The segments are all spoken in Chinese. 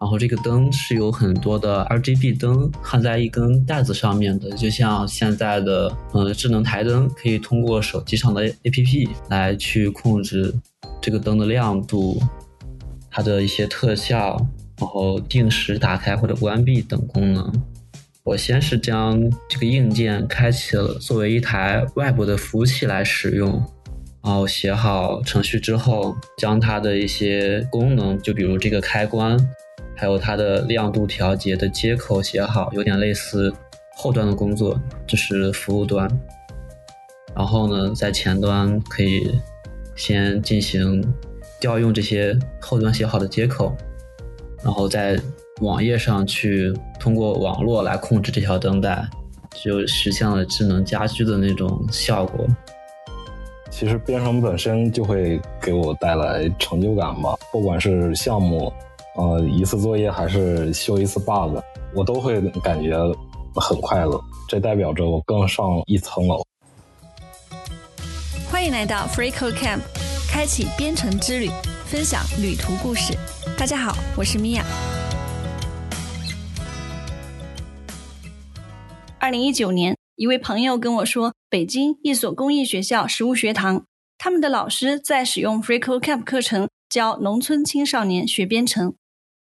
然后这个灯是有很多的 RGB 灯焊在一根带子上面的，就像现在的嗯智能台灯，可以通过手机上的 APP 来去控制这个灯的亮度、它的一些特效，然后定时打开或者关闭等功能。我先是将这个硬件开启了，作为一台外部的服务器来使用，然后写好程序之后，将它的一些功能，就比如这个开关。还有它的亮度调节的接口写好，有点类似后端的工作，这是服务端。然后呢，在前端可以先进行调用这些后端写好的接口，然后在网页上去通过网络来控制这条灯带，就实现了智能家居的那种效果。其实编程本身就会给我带来成就感吧，不管是项目。呃，一次作业还是修一次 bug，我都会感觉很快乐。这代表着我更上一层楼。欢迎来到 FreeCodeCamp，开启编程之旅，分享旅途故事。大家好，我是米娅。二零一九年，一位朋友跟我说，北京一所公益学校实物学堂，他们的老师在使用 FreeCodeCamp 课程教农村青少年学编程。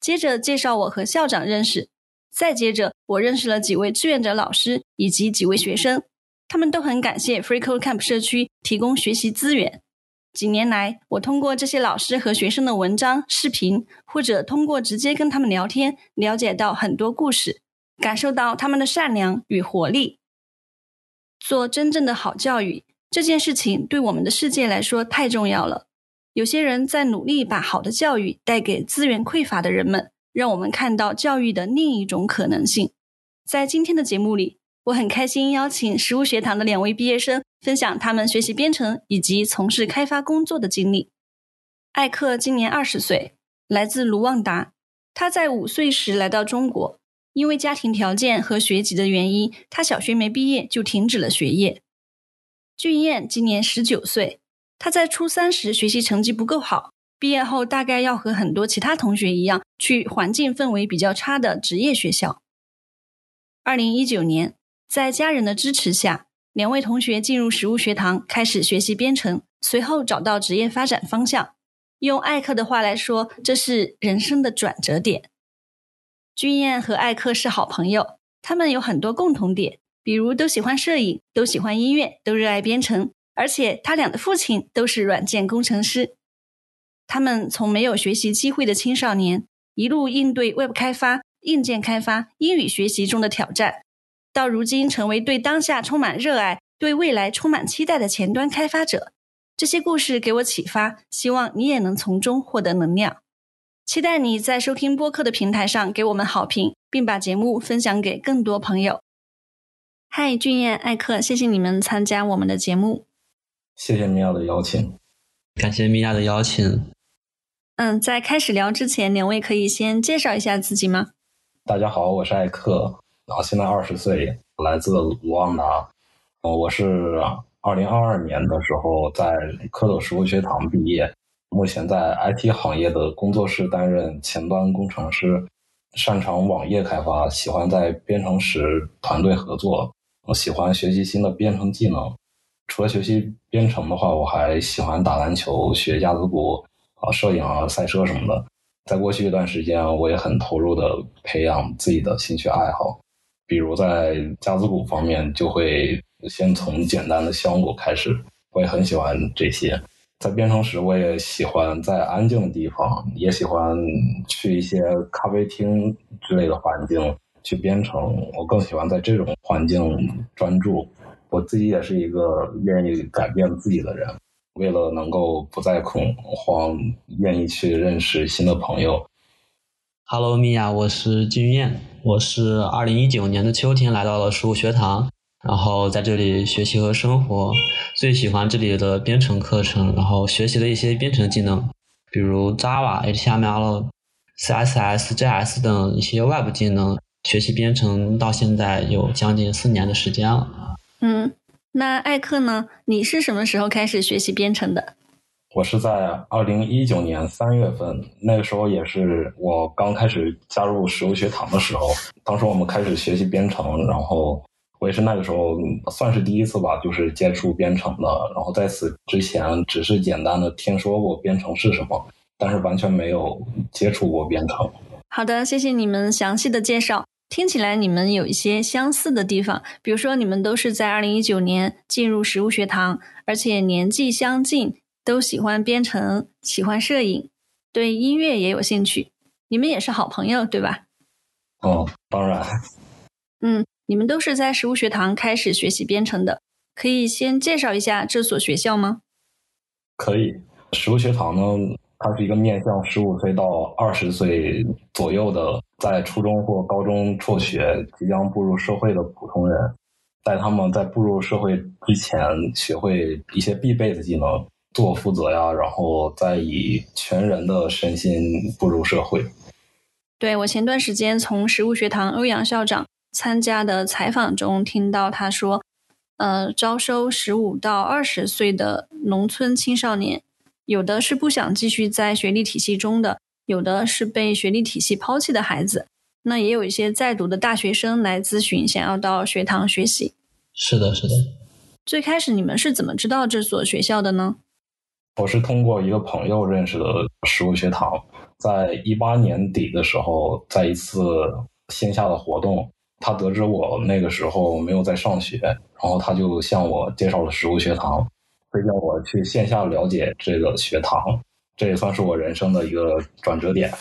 接着介绍我和校长认识，再接着我认识了几位志愿者老师以及几位学生，他们都很感谢 FreeCodeCamp 社区提供学习资源。几年来，我通过这些老师和学生的文章、视频，或者通过直接跟他们聊天，了解到很多故事，感受到他们的善良与活力。做真正的好教育这件事情，对我们的世界来说太重要了。有些人在努力把好的教育带给资源匮乏的人们，让我们看到教育的另一种可能性。在今天的节目里，我很开心邀请实物学堂的两位毕业生分享他们学习编程以及从事开发工作的经历。艾克今年二十岁，来自卢旺达。他在五岁时来到中国，因为家庭条件和学籍的原因，他小学没毕业就停止了学业。俊彦今年十九岁。他在初三时学习成绩不够好，毕业后大概要和很多其他同学一样，去环境氛围比较差的职业学校。二零一九年，在家人的支持下，两位同学进入实物学堂开始学习编程，随后找到职业发展方向。用艾克的话来说，这是人生的转折点。君燕和艾克是好朋友，他们有很多共同点，比如都喜欢摄影，都喜欢音乐，都热爱编程。而且他俩的父亲都是软件工程师，他们从没有学习机会的青少年，一路应对 Web 开发、硬件开发、英语学习中的挑战，到如今成为对当下充满热爱、对未来充满期待的前端开发者。这些故事给我启发，希望你也能从中获得能量。期待你在收听播客的平台上给我们好评，并把节目分享给更多朋友。嗨，俊彦、艾克，谢谢你们参加我们的节目。谢谢米娅的邀请，感谢米娅的邀请。嗯，在开始聊之前，两位可以先介绍一下自己吗？大家好，我是艾克，然后现在二十岁，来自卢旺达。我是二零二二年的时候在蝌蚪实物学堂毕业，目前在 IT 行业的工作室担任前端工程师，擅长网页开发，喜欢在编程时团队合作，我喜欢学习新的编程技能。除了学习编程的话，我还喜欢打篮球、学架子鼓啊、摄影啊、赛车什么的。在过去一段时间，我也很投入的培养自己的兴趣爱好，比如在架子鼓方面，就会先从简单的箱鼓开始。我也很喜欢这些。在编程时，我也喜欢在安静的地方，也喜欢去一些咖啡厅之类的环境去编程。我更喜欢在这种环境专注。我自己也是一个愿意改变自己的人，为了能够不再恐慌，愿意去认识新的朋友。Hello，米娅，我是金玉燕，我是二零一九年的秋天来到了实物学堂，然后在这里学习和生活，最喜欢这里的编程课程，然后学习了一些编程技能，比如 Java、HTML、CSS、JS 等一些外部技能。学习编程到现在有将近四年的时间了。嗯，那艾克呢？你是什么时候开始学习编程的？我是在二零一九年三月份，那个时候也是我刚开始加入石油学堂的时候。当时我们开始学习编程，然后我也是那个时候算是第一次吧，就是接触编程的。然后在此之前，只是简单的听说过编程是什么，但是完全没有接触过编程。好的，谢谢你们详细的介绍。听起来你们有一些相似的地方，比如说你们都是在二零一九年进入食物学堂，而且年纪相近，都喜欢编程，喜欢摄影，对音乐也有兴趣。你们也是好朋友，对吧？哦，当然。嗯，你们都是在食物学堂开始学习编程的，可以先介绍一下这所学校吗？可以，食物学堂呢。它是一个面向十五岁到二十岁左右的，在初中或高中辍学、即将步入社会的普通人，在他们在步入社会之前，学会一些必备的技能，自我负责呀，然后再以全人的身心步入社会。对我前段时间从食物学堂欧阳校长参加的采访中听到他说，呃，招收十五到二十岁的农村青少年。有的是不想继续在学历体系中的，有的是被学历体系抛弃的孩子，那也有一些在读的大学生来咨询，想要到学堂学习。是的，是的。最开始你们是怎么知道这所学校的呢？我是通过一个朋友认识的实物学堂，在一八年底的时候，在一次线下的活动，他得知我那个时候没有在上学，然后他就向我介绍了实物学堂。推荐我去线下了解这个学堂，这也算是我人生的一个转折点。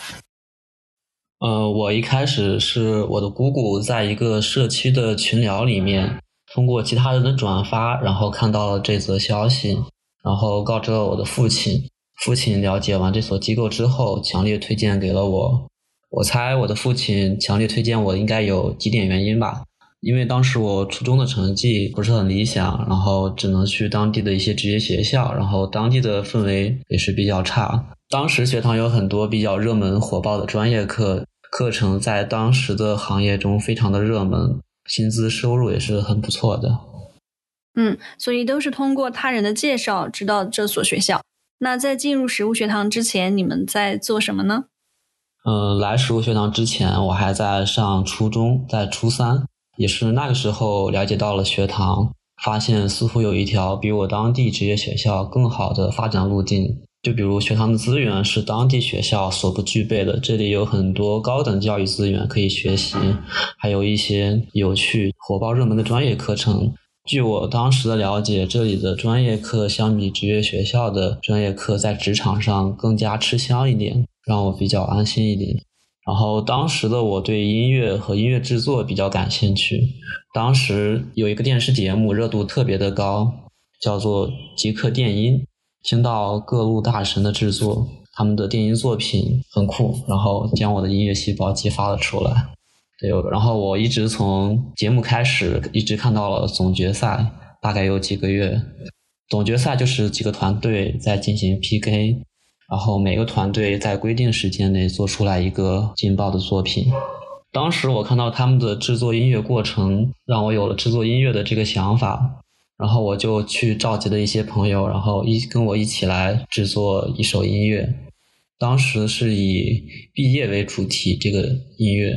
呃，我一开始是我的姑姑在一个社区的群聊里面，通过其他人的转发，然后看到了这则消息，然后告知了我的父亲。父亲了解完这所机构之后，强烈推荐给了我。我猜我的父亲强烈推荐我，应该有几点原因吧。因为当时我初中的成绩不是很理想，然后只能去当地的一些职业学校，然后当地的氛围也是比较差。当时学堂有很多比较热门火爆的专业课课程，在当时的行业中非常的热门，薪资收入也是很不错的。嗯，所以都是通过他人的介绍知道这所学校。那在进入食物学堂之前，你们在做什么呢？嗯，来食物学堂之前，我还在上初中，在初三。也是那个时候了解到了学堂，发现似乎有一条比我当地职业学校更好的发展路径。就比如学堂的资源是当地学校所不具备的，这里有很多高等教育资源可以学习，还有一些有趣、火爆、热门的专业课程。据我当时的了解，这里的专业课相比职业学校的专业课，在职场上更加吃香一点，让我比较安心一点。然后当时的我对音乐和音乐制作比较感兴趣。当时有一个电视节目热度特别的高，叫做《极客电音》，听到各路大神的制作，他们的电音作品很酷，然后将我的音乐细胞激发了出来。对，然后我一直从节目开始，一直看到了总决赛，大概有几个月。总决赛就是几个团队在进行 PK。然后每个团队在规定时间内做出来一个劲爆的作品。当时我看到他们的制作音乐过程，让我有了制作音乐的这个想法。然后我就去召集了一些朋友，然后一跟我一起来制作一首音乐。当时是以毕业为主题，这个音乐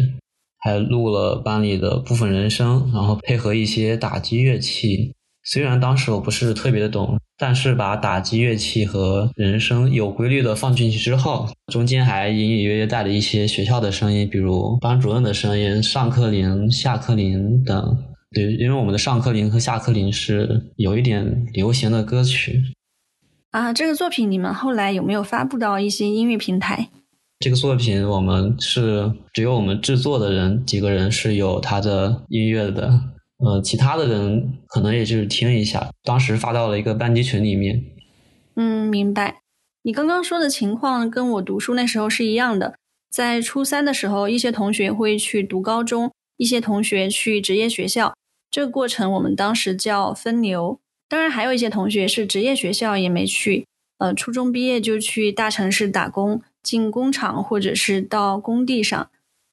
还录了班里的部分人声，然后配合一些打击乐器。虽然当时我不是特别的懂。但是把打击乐器和人声有规律的放进去之后，中间还隐隐约约带了一些学校的声音，比如班主任的声音、上课铃、下课铃等。对，因为我们的上课铃和下课铃是有一点流行的歌曲。啊，这个作品你们后来有没有发布到一些音乐平台？这个作品我们是只有我们制作的人几个人是有他的音乐的。呃，其他的人可能也就是听一下，当时发到了一个班级群里面。嗯，明白。你刚刚说的情况跟我读书那时候是一样的。在初三的时候，一些同学会去读高中，一些同学去职业学校。这个过程我们当时叫分流。当然，还有一些同学是职业学校也没去，呃，初中毕业就去大城市打工，进工厂或者是到工地上。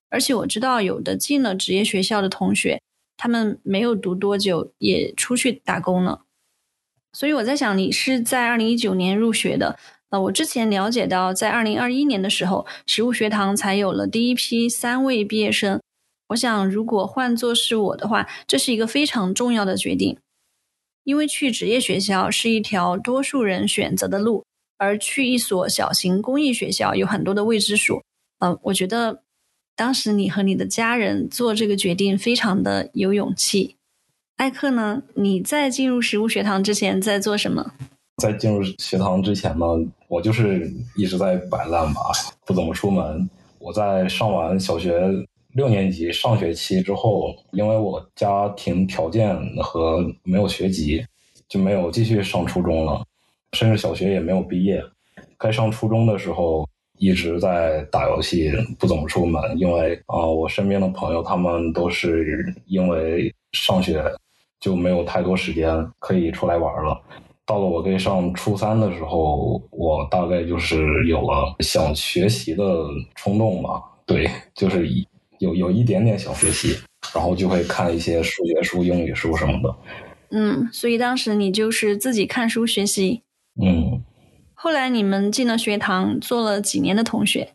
而且我知道有的进了职业学校的同学。他们没有读多久，也出去打工了。所以我在想，你是在二零一九年入学的。呃，我之前了解到，在二零二一年的时候，实物学堂才有了第一批三位毕业生。我想，如果换作是我的话，这是一个非常重要的决定，因为去职业学校是一条多数人选择的路，而去一所小型公益学校有很多的未知数。呃，我觉得当时你和你的家人做这个决定非常的有勇气。艾克呢？你在进入食物学堂之前在做什么？在进入学堂之前呢，我就是一直在摆烂吧，不怎么出门。我在上完小学六年级上学期之后，因为我家庭条件和没有学籍，就没有继续上初中了，甚至小学也没有毕业。该上初中的时候，一直在打游戏，不怎么出门，因为啊，我身边的朋友他们都是因为上学就没有太多时间可以出来玩了。到了我该上初三的时候，我大概就是有了想学习的冲动吧。对，就是有有一点点想学习，然后就会看一些数学书、英语书什么的。嗯，所以当时你就是自己看书学习。嗯。后来你们进了学堂，做了几年的同学？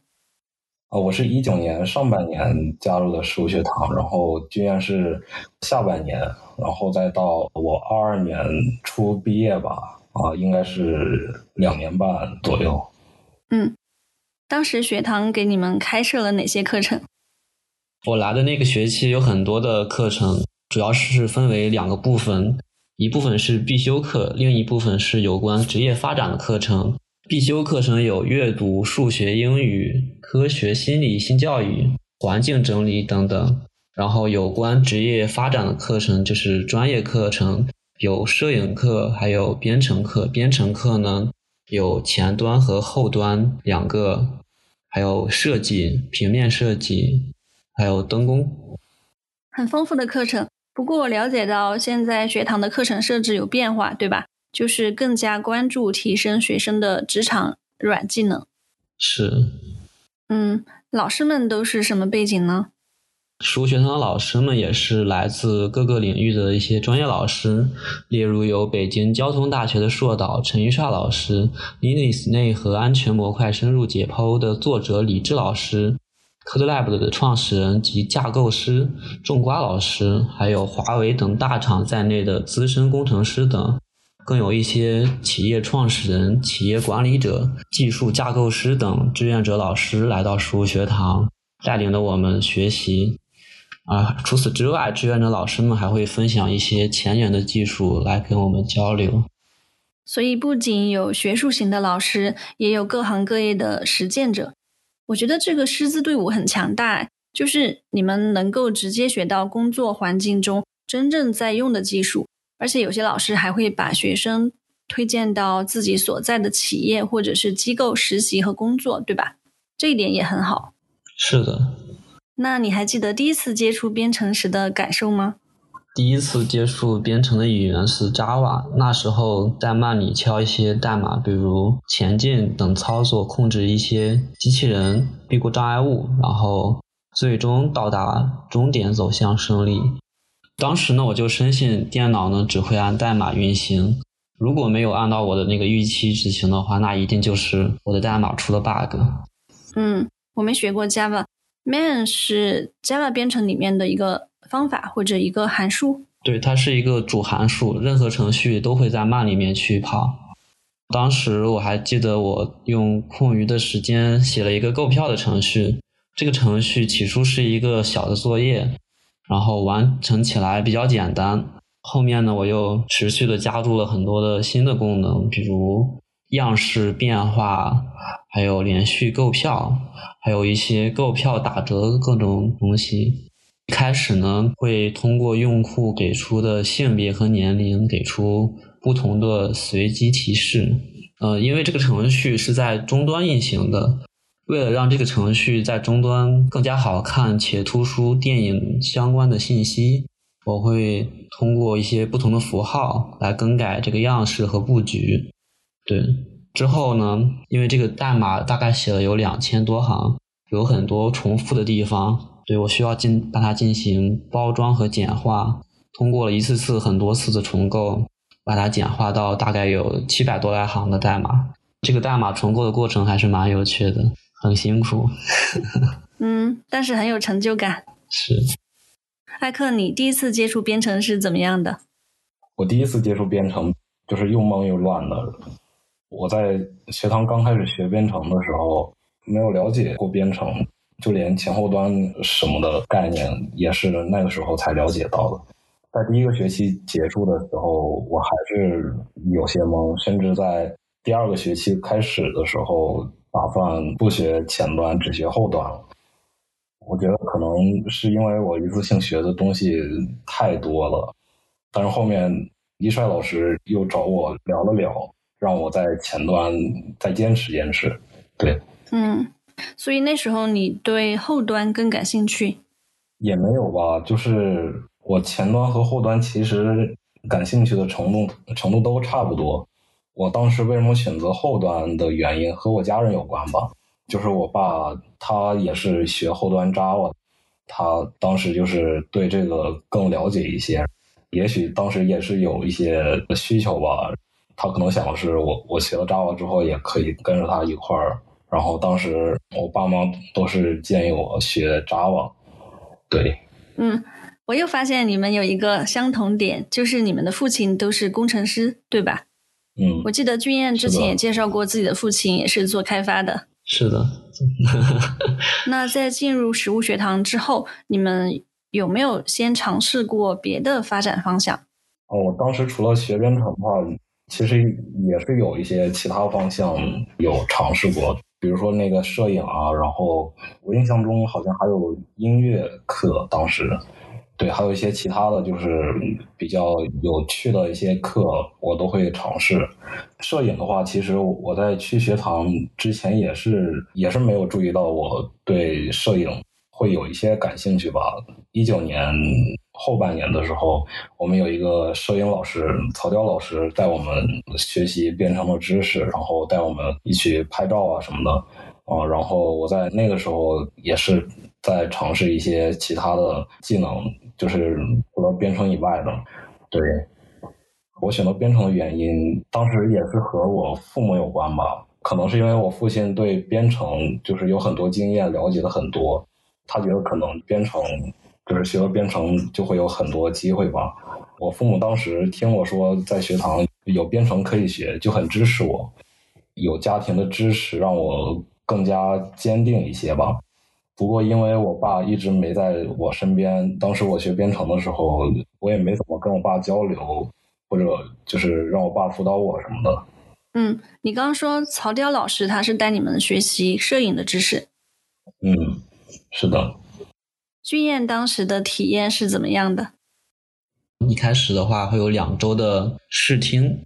啊，我是一九年上半年加入的实物学堂，然后居然是下半年。然后再到我二二年初毕业吧，啊，应该是两年半左右。嗯，当时学堂给你们开设了哪些课程？我来的那个学期有很多的课程，主要是分为两个部分，一部分是必修课，另一部分是有关职业发展的课程。必修课程有阅读、数学、英语、科学、心理、性教育、环境整理等等。然后有关职业发展的课程就是专业课程，有摄影课，还有编程课。编程课呢有前端和后端两个，还有设计、平面设计，还有灯工，很丰富的课程。不过我了解到现在学堂的课程设置有变化，对吧？就是更加关注提升学生的职场软技能。是。嗯，老师们都是什么背景呢？实物学堂的老师们也是来自各个领域的一些专业老师，例如有北京交通大学的硕导陈玉帅老师，Linux 内核安全模块深入解剖的作者李志老师，CodeLab 的创始人及架构师种瓜老师，还有华为等大厂在内的资深工程师等，更有一些企业创始人、企业管理者、技术架构师等志愿者老师来到实物学堂，带领着我们学习。啊，除此之外，志愿者老师们还会分享一些前沿的技术来跟我们交流。所以，不仅有学术型的老师，也有各行各业的实践者。我觉得这个师资队伍很强大，就是你们能够直接学到工作环境中真正在用的技术，而且有些老师还会把学生推荐到自己所在的企业或者是机构实习和工作，对吧？这一点也很好。是的。那你还记得第一次接触编程时的感受吗？第一次接触编程的语言是 Java，那时候在慢里敲一些代码，比如前进等操作，控制一些机器人避过障碍物，然后最终到达终点，走向胜利。当时呢，我就深信电脑呢只会按代码运行，如果没有按照我的那个预期执行的话，那一定就是我的代码出了 bug。嗯，我没学过 Java。man 是 Java 编程里面的一个方法或者一个函数，对，它是一个主函数，任何程序都会在 man 里面去跑。当时我还记得我用空余的时间写了一个购票的程序，这个程序起初是一个小的作业，然后完成起来比较简单。后面呢，我又持续的加入了很多的新的功能，比如。样式变化，还有连续购票，还有一些购票打折各种东西。开始呢，会通过用户给出的性别和年龄，给出不同的随机提示。呃，因为这个程序是在终端运行的，为了让这个程序在终端更加好看且突出电影相关的信息，我会通过一些不同的符号来更改这个样式和布局。对，之后呢？因为这个代码大概写了有两千多行，有很多重复的地方，对我需要进把它进行包装和简化。通过了一次次、很多次的重构，把它简化到大概有七百多来行的代码。这个代码重构的过程还是蛮有趣的，很辛苦。嗯，但是很有成就感。是。艾克，你第一次接触编程是怎么样的？我第一次接触编程就是又懵又乱的。我在学堂刚开始学编程的时候，没有了解过编程，就连前后端什么的概念也是那个时候才了解到的。在第一个学期结束的时候，我还是有些懵，甚至在第二个学期开始的时候，打算不学前端，只学后端了。我觉得可能是因为我一次性学的东西太多了，但是后面一帅老师又找我聊了聊。让我在前端再坚持坚持，对，嗯，所以那时候你对后端更感兴趣？也没有吧，就是我前端和后端其实感兴趣的程度程度都差不多。我当时为什么选择后端的原因和我家人有关吧，就是我爸他也是学后端 Java，他当时就是对这个更了解一些，也许当时也是有一些需求吧。他可能想的是，我我学了 Java 之后，也可以跟着他一块儿。然后当时我爸妈都是建议我学 Java。对，嗯，我又发现你们有一个相同点，就是你们的父亲都是工程师，对吧？嗯，我记得君燕之前也介绍过自己的父亲也是做开发的。是的。那在进入实物学堂之后，你们有没有先尝试过别的发展方向？哦，我当时除了学编程的话。其实也是有一些其他方向有尝试过，比如说那个摄影啊，然后我印象中好像还有音乐课，当时对，还有一些其他的就是比较有趣的一些课，我都会尝试。摄影的话，其实我在去学堂之前也是也是没有注意到我对摄影会有一些感兴趣吧。一九年。后半年的时候，我们有一个摄影老师曹雕老师带我们学习编程的知识，然后带我们一起拍照啊什么的啊。然后我在那个时候也是在尝试一些其他的技能，就是除了编程以外的。对，我选择编程的原因，当时也是和我父母有关吧。可能是因为我父亲对编程就是有很多经验，了解的很多，他觉得可能编程。就是学了编程就会有很多机会吧。我父母当时听我说在学堂有编程可以学，就很支持我。有家庭的支持让我更加坚定一些吧。不过因为我爸一直没在我身边，当时我学编程的时候，我也没怎么跟我爸交流，或者就是让我爸辅导我什么的。嗯，你刚刚说曹雕老师他是带你们学习摄影的知识。嗯，是的。君燕当时的体验是怎么样的？一开始的话会有两周的试听，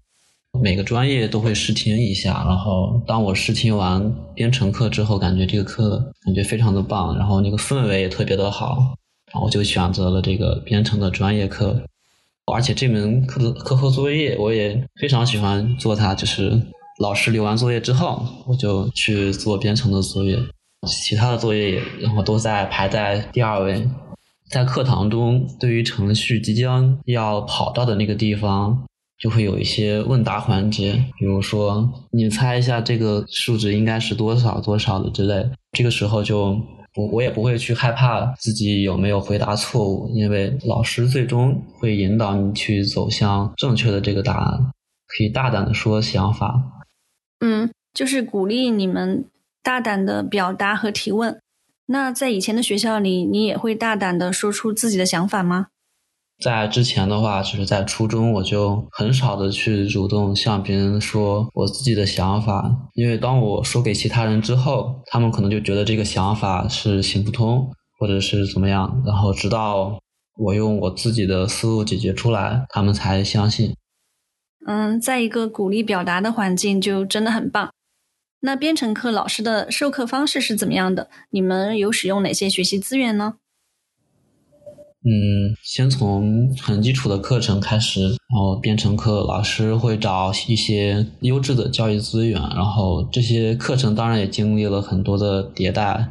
每个专业都会试听一下。然后当我试听完编程课之后，感觉这个课感觉非常的棒，然后那个氛围也特别的好，然后就选择了这个编程的专业课。而且这门课的课后作业我也非常喜欢做它，就是老师留完作业之后，我就去做编程的作业。其他的作业也，然后都在排在第二位。在课堂中，对于程序即将要跑到的那个地方，就会有一些问答环节，比如说你猜一下这个数值应该是多少多少的之类。这个时候就不，我也不会去害怕自己有没有回答错误，因为老师最终会引导你去走向正确的这个答案，可以大胆的说想法。嗯，就是鼓励你们。大胆的表达和提问。那在以前的学校里，你也会大胆的说出自己的想法吗？在之前的话，就是在初中，我就很少的去主动向别人说我自己的想法，因为当我说给其他人之后，他们可能就觉得这个想法是行不通，或者是怎么样，然后直到我用我自己的思路解决出来，他们才相信。嗯，在一个鼓励表达的环境，就真的很棒。那编程课老师的授课方式是怎么样的？你们有使用哪些学习资源呢？嗯，先从很基础的课程开始，然后编程课老师会找一些优质的教育资源，然后这些课程当然也经历了很多的迭代。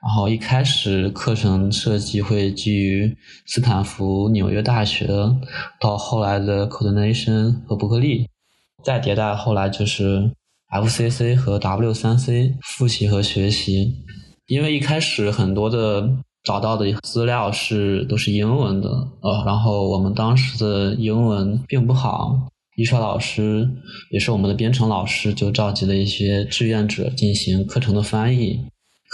然后一开始课程设计会基于斯坦福、纽约大学，到后来的 Coordination 和伯克利，再迭代后来就是 FCC 和 W3C 复习和学习。因为一开始很多的找到的资料是都是英文的，呃，然后我们当时的英文并不好，一帅老师也是我们的编程老师，就召集了一些志愿者进行课程的翻译。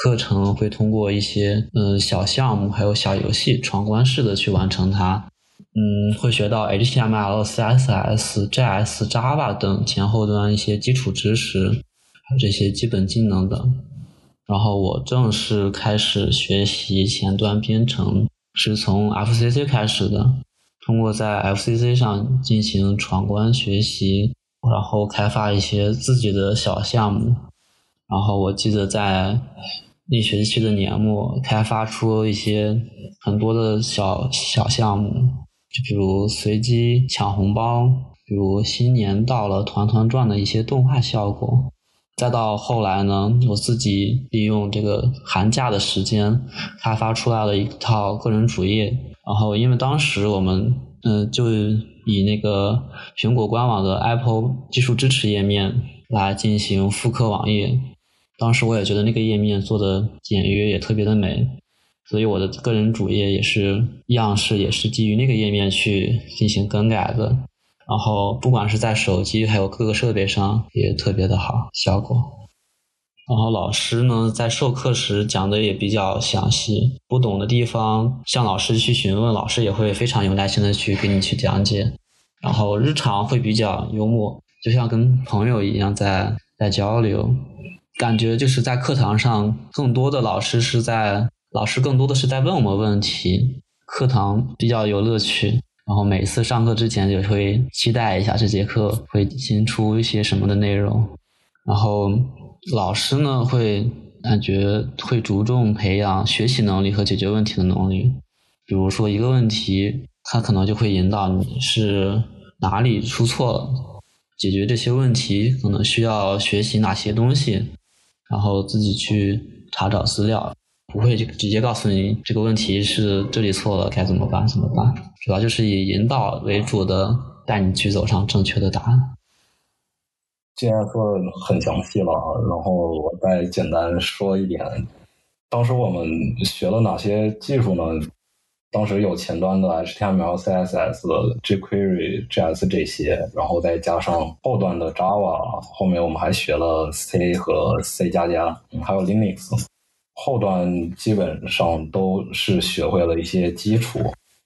课程会通过一些嗯小项目，还有小游戏，闯关式的去完成它。嗯，会学到 HTML、CSS、JS、Java 等前后端一些基础知识，还有这些基本技能等。然后我正式开始学习前端编程，是从 FCC 开始的。通过在 FCC 上进行闯关学习，然后开发一些自己的小项目。然后我记得在那学期的年末，开发出一些很多的小小项目，就比如随机抢红包，比如新年到了团团转的一些动画效果。再到后来呢，我自己利用这个寒假的时间，开发出来了一套个人主页。然后因为当时我们嗯就以那个苹果官网的 Apple 技术支持页面来进行复刻网页。当时我也觉得那个页面做的简约，也特别的美，所以我的个人主页也是样式，也是基于那个页面去进行更改的。然后不管是在手机还有各个设备上，也特别的好效果。然后老师呢，在授课时讲的也比较详细，不懂的地方向老师去询问，老师也会非常有耐心的去给你去讲解。然后日常会比较幽默，就像跟朋友一样在在交流。感觉就是在课堂上，更多的老师是在老师更多的是在问我们问题，课堂比较有乐趣。然后每次上课之前就会期待一下这节课会新出一些什么的内容。然后老师呢会感觉会着重培养学习能力和解决问题的能力。比如说一个问题，他可能就会引导你是哪里出错了，解决这些问题可能需要学习哪些东西。然后自己去查找资料，不会就直接告诉你这个问题是这里错了该怎么办怎么办，主要就是以引导为主的，带你去走上正确的答案。既然说的很详细了，然后我再简单说一点，当时我们学了哪些技术呢？当时有前端的 HTML、CSS、jQuery、JS 这些，然后再加上后端的 Java，后面我们还学了 C 和 C 加加，还有 Linux。后端基本上都是学会了一些基础，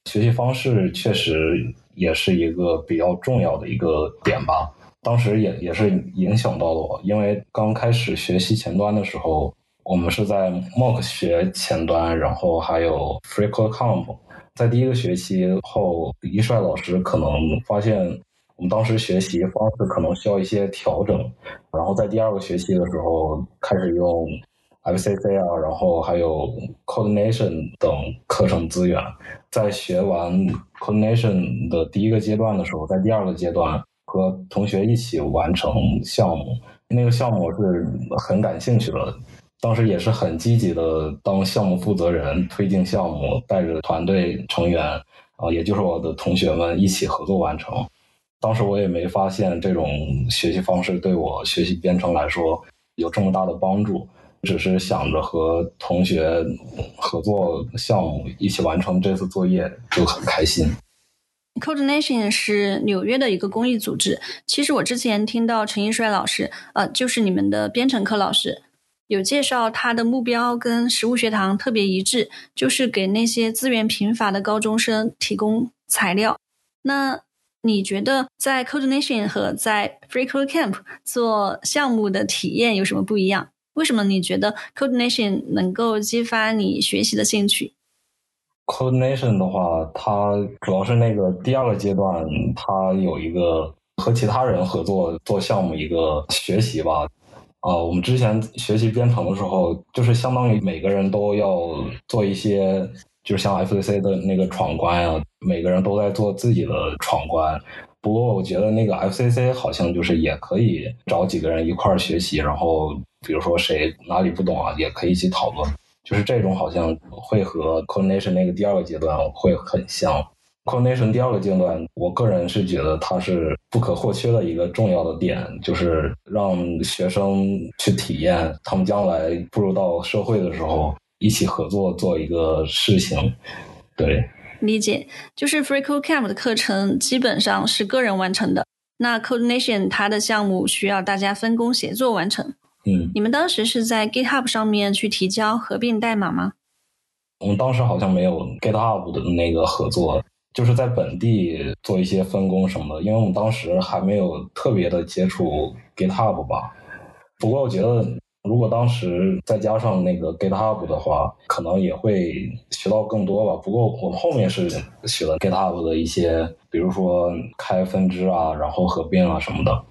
学习方式确实也是一个比较重要的一个点吧。当时也也是影响到了我，因为刚开始学习前端的时候。我们是在 Mock 学前端，然后还有 FreeCodeCamp。在第一个学期后，一帅老师可能发现我们当时学习方式可能需要一些调整，然后在第二个学期的时候开始用 FCC 啊，然后还有 Coordination 等课程资源。在学完 Coordination 的第一个阶段的时候，在第二个阶段和同学一起完成项目，那个项目是很感兴趣的。当时也是很积极的当项目负责人，推进项目，带着团队成员，啊，也就是我的同学们一起合作完成。当时我也没发现这种学习方式对我学习编程来说有这么大的帮助，只是想着和同学合作项目，一起完成这次作业就很开心。Coordination 是纽约的一个公益组织。其实我之前听到陈一帅老师，呃，就是你们的编程课老师。有介绍，他的目标跟实物学堂特别一致，就是给那些资源贫乏的高中生提供材料。那你觉得在 Coordination 和在 FreeCodeCamp 做项目的体验有什么不一样？为什么你觉得 Coordination 能够激发你学习的兴趣？Coordination 的话，它主要是那个第二个阶段，它有一个和其他人合作做项目一个学习吧。啊，我们之前学习编程的时候，就是相当于每个人都要做一些，就是像 FCC 的那个闯关啊，每个人都在做自己的闯关。不过我觉得那个 FCC 好像就是也可以找几个人一块儿学习，然后比如说谁哪里不懂啊，也可以一起讨论。就是这种好像会和 coordination 那个第二个阶段会很像。coordination 第二个阶段，我个人是觉得它是不可或缺的一个重要的点，就是让学生去体验他们将来步入到社会的时候一起合作做一个事情。对，理解。就是 Free Code Camp 的课程基本上是个人完成的，那 coordination 它的项目需要大家分工协作完成。嗯，你们当时是在 GitHub 上面去提交合并代码吗？我们当时好像没有 GitHub 的那个合作，就是在本地做一些分工什么的，因为我们当时还没有特别的接触 GitHub 吧。不过我觉得，如果当时再加上那个 GitHub 的话，可能也会学到更多吧。不过我们后面是学了 GitHub 的一些，比如说开分支啊，然后合并啊什么的。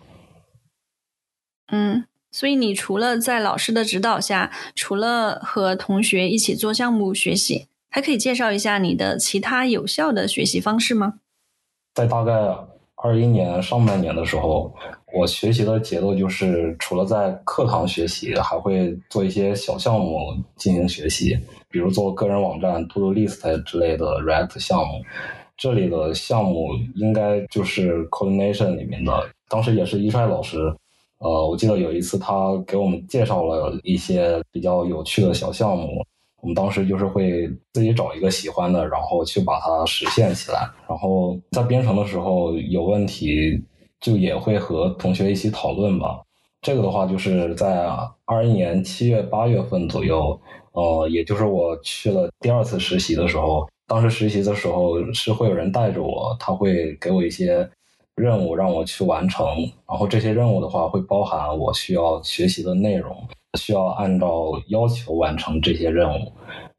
嗯。所以，你除了在老师的指导下，除了和同学一起做项目学习，还可以介绍一下你的其他有效的学习方式吗？在大概二一年上半年的时候，我学习的节奏就是除了在课堂学习，还会做一些小项目进行学习，比如做个人网站、To Do List 之类的 React 项目。这里的项目应该就是 Coordination 里面的，当时也是一帅老师。呃，我记得有一次他给我们介绍了一些比较有趣的小项目，我们当时就是会自己找一个喜欢的，然后去把它实现起来。然后在编程的时候有问题，就也会和同学一起讨论吧。这个的话就是在二一年七月八月份左右，呃，也就是我去了第二次实习的时候，当时实习的时候是会有人带着我，他会给我一些。任务让我去完成，然后这些任务的话会包含我需要学习的内容，需要按照要求完成这些任务。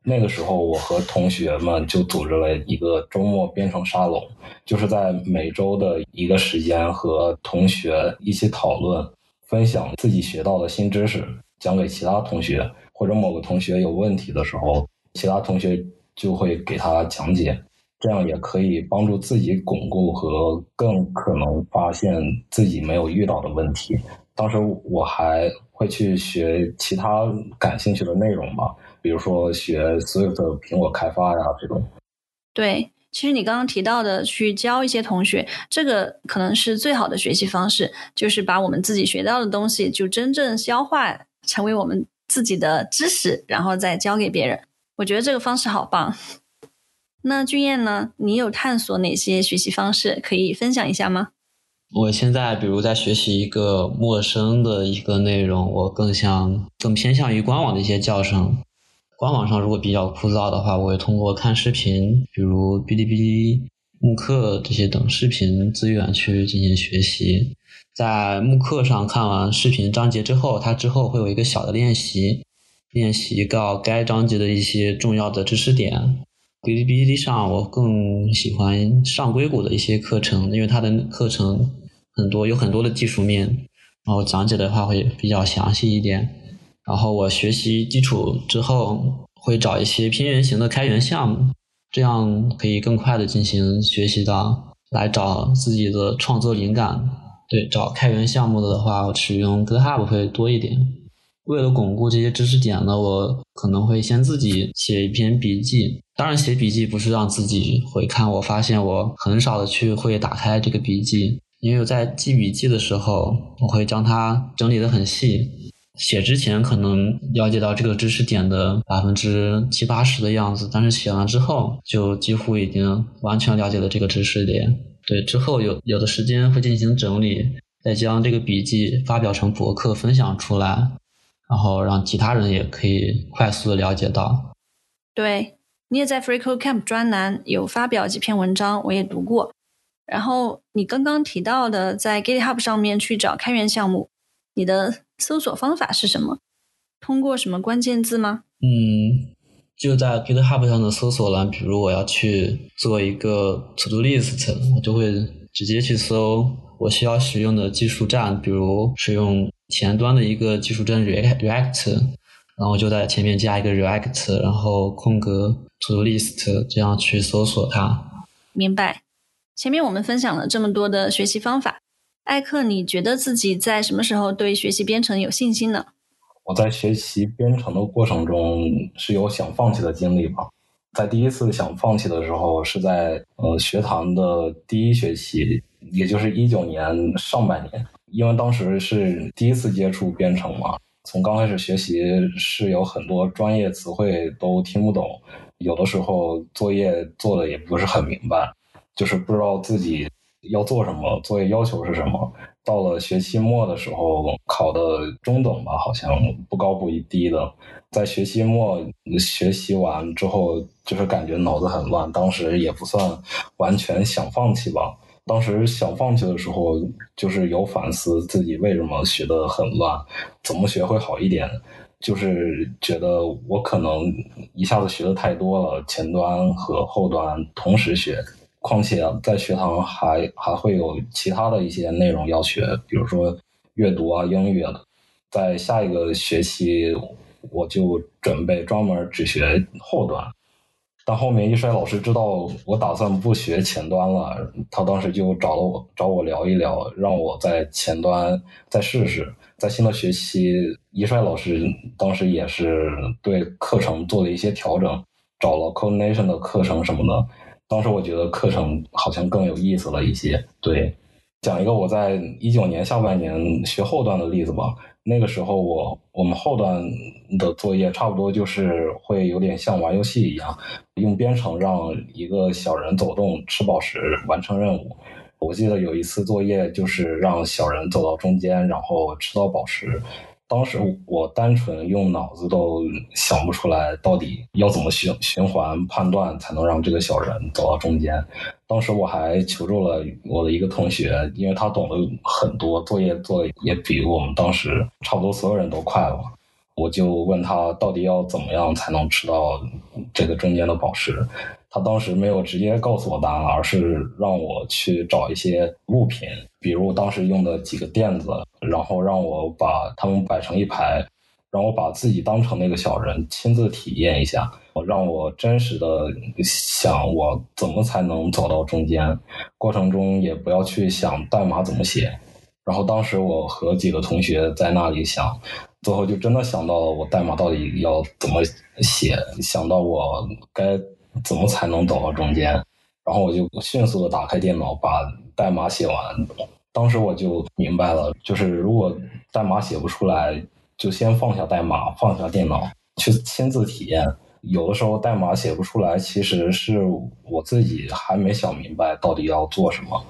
那个时候，我和同学们就组织了一个周末编程沙龙，就是在每周的一个时间和同学一起讨论，分享自己学到的新知识，讲给其他同学，或者某个同学有问题的时候，其他同学就会给他讲解。这样也可以帮助自己巩固和更可能发现自己没有遇到的问题。当时我还会去学其他感兴趣的内容吧，比如说学 Swift 苹果开发呀这种。对，其实你刚刚提到的去教一些同学，这个可能是最好的学习方式，就是把我们自己学到的东西就真正消化成为我们自己的知识，然后再教给别人。我觉得这个方式好棒。那俊彦呢？你有探索哪些学习方式可以分享一下吗？我现在比如在学习一个陌生的一个内容，我更想更偏向于官网的一些教程。官网上如果比较枯燥的话，我会通过看视频，比如哔哩哔哩、慕课这些等视频资源去进行学习。在慕课上看完视频章节之后，它之后会有一个小的练习，练习到该章节的一些重要的知识点。哔哩哔哩上，我更喜欢上硅谷的一些课程，因为它的课程很多，有很多的技术面，然后讲解的话会比较详细一点。然后我学习基础之后，会找一些偏圆型的开源项目，这样可以更快的进行学习到，来找自己的创作灵感。对，找开源项目的话，我使用 GitHub 会多一点。为了巩固这些知识点呢，我可能会先自己写一篇笔记。当然，写笔记不是让自己回看。我发现我很少的去会打开这个笔记，因为我在记笔记的时候，我会将它整理的很细。写之前可能了解到这个知识点的百分之七八十的样子，但是写完之后就几乎已经完全了解了这个知识点。对，之后有有的时间会进行整理，再将这个笔记发表成博客分享出来。然后让其他人也可以快速的了解到。对，你也在 FreeCodeCamp 专栏有发表几篇文章，我也读过。然后你刚刚提到的在 GitHub 上面去找开源项目，你的搜索方法是什么？通过什么关键字吗？嗯，就在 GitHub 上的搜索栏，比如我要去做一个 To Do List，我就会直接去搜我需要使用的技术站，比如使用。前端的一个技术站 React，然后就在前面加一个 React，然后空格 To Do List，这样去搜索它。明白。前面我们分享了这么多的学习方法，艾克，你觉得自己在什么时候对学习编程有信心呢？我在学习编程的过程中是有想放弃的经历吧。在第一次想放弃的时候，是在呃学堂的第一学期，也就是一九年上半年，因为当时是第一次接触编程嘛，从刚开始学习是有很多专业词汇都听不懂，有的时候作业做的也不是很明白，就是不知道自己要做什么，作业要求是什么。到了学期末的时候，考的中等吧，好像不高不低的。在学期末学习完之后，就是感觉脑子很乱。当时也不算完全想放弃吧。当时想放弃的时候，就是有反思自己为什么学的很乱，怎么学会好一点。就是觉得我可能一下子学的太多了，前端和后端同时学。况且在学堂还还会有其他的一些内容要学，比如说阅读啊、英语啊。在下一个学期，我就准备专门只学后端。但后面一帅老师知道我打算不学前端了，他当时就找了我找我聊一聊，让我在前端再试试。在新的学期，一帅老师当时也是对课程做了一些调整，找了 Coordination 的课程什么的。当时我觉得课程好像更有意思了一些。对，讲一个我在一九年下半年学后端的例子吧。那个时候我我们后端的作业差不多就是会有点像玩游戏一样，用编程让一个小人走动吃宝石完成任务。我记得有一次作业就是让小人走到中间，然后吃到宝石。当时我单纯用脑子都想不出来，到底要怎么循循环判断才能让这个小人走到中间。当时我还求助了我的一个同学，因为他懂得很多，作业做的也比我们当时差不多所有人都快了。我就问他到底要怎么样才能吃到这个中间的宝石。他当时没有直接告诉我答案，而是让我去找一些物品，比如当时用的几个垫子，然后让我把它们摆成一排，让我把自己当成那个小人，亲自体验一下，让我真实的想我怎么才能走到中间，过程中也不要去想代码怎么写。然后当时我和几个同学在那里想，最后就真的想到了我代码到底要怎么写，想到我该。怎么才能走到中间？然后我就迅速的打开电脑，把代码写完。当时我就明白了，就是如果代码写不出来，就先放下代码，放下电脑，去亲自体验。有的时候代码写不出来，其实是我自己还没想明白到底要做什么。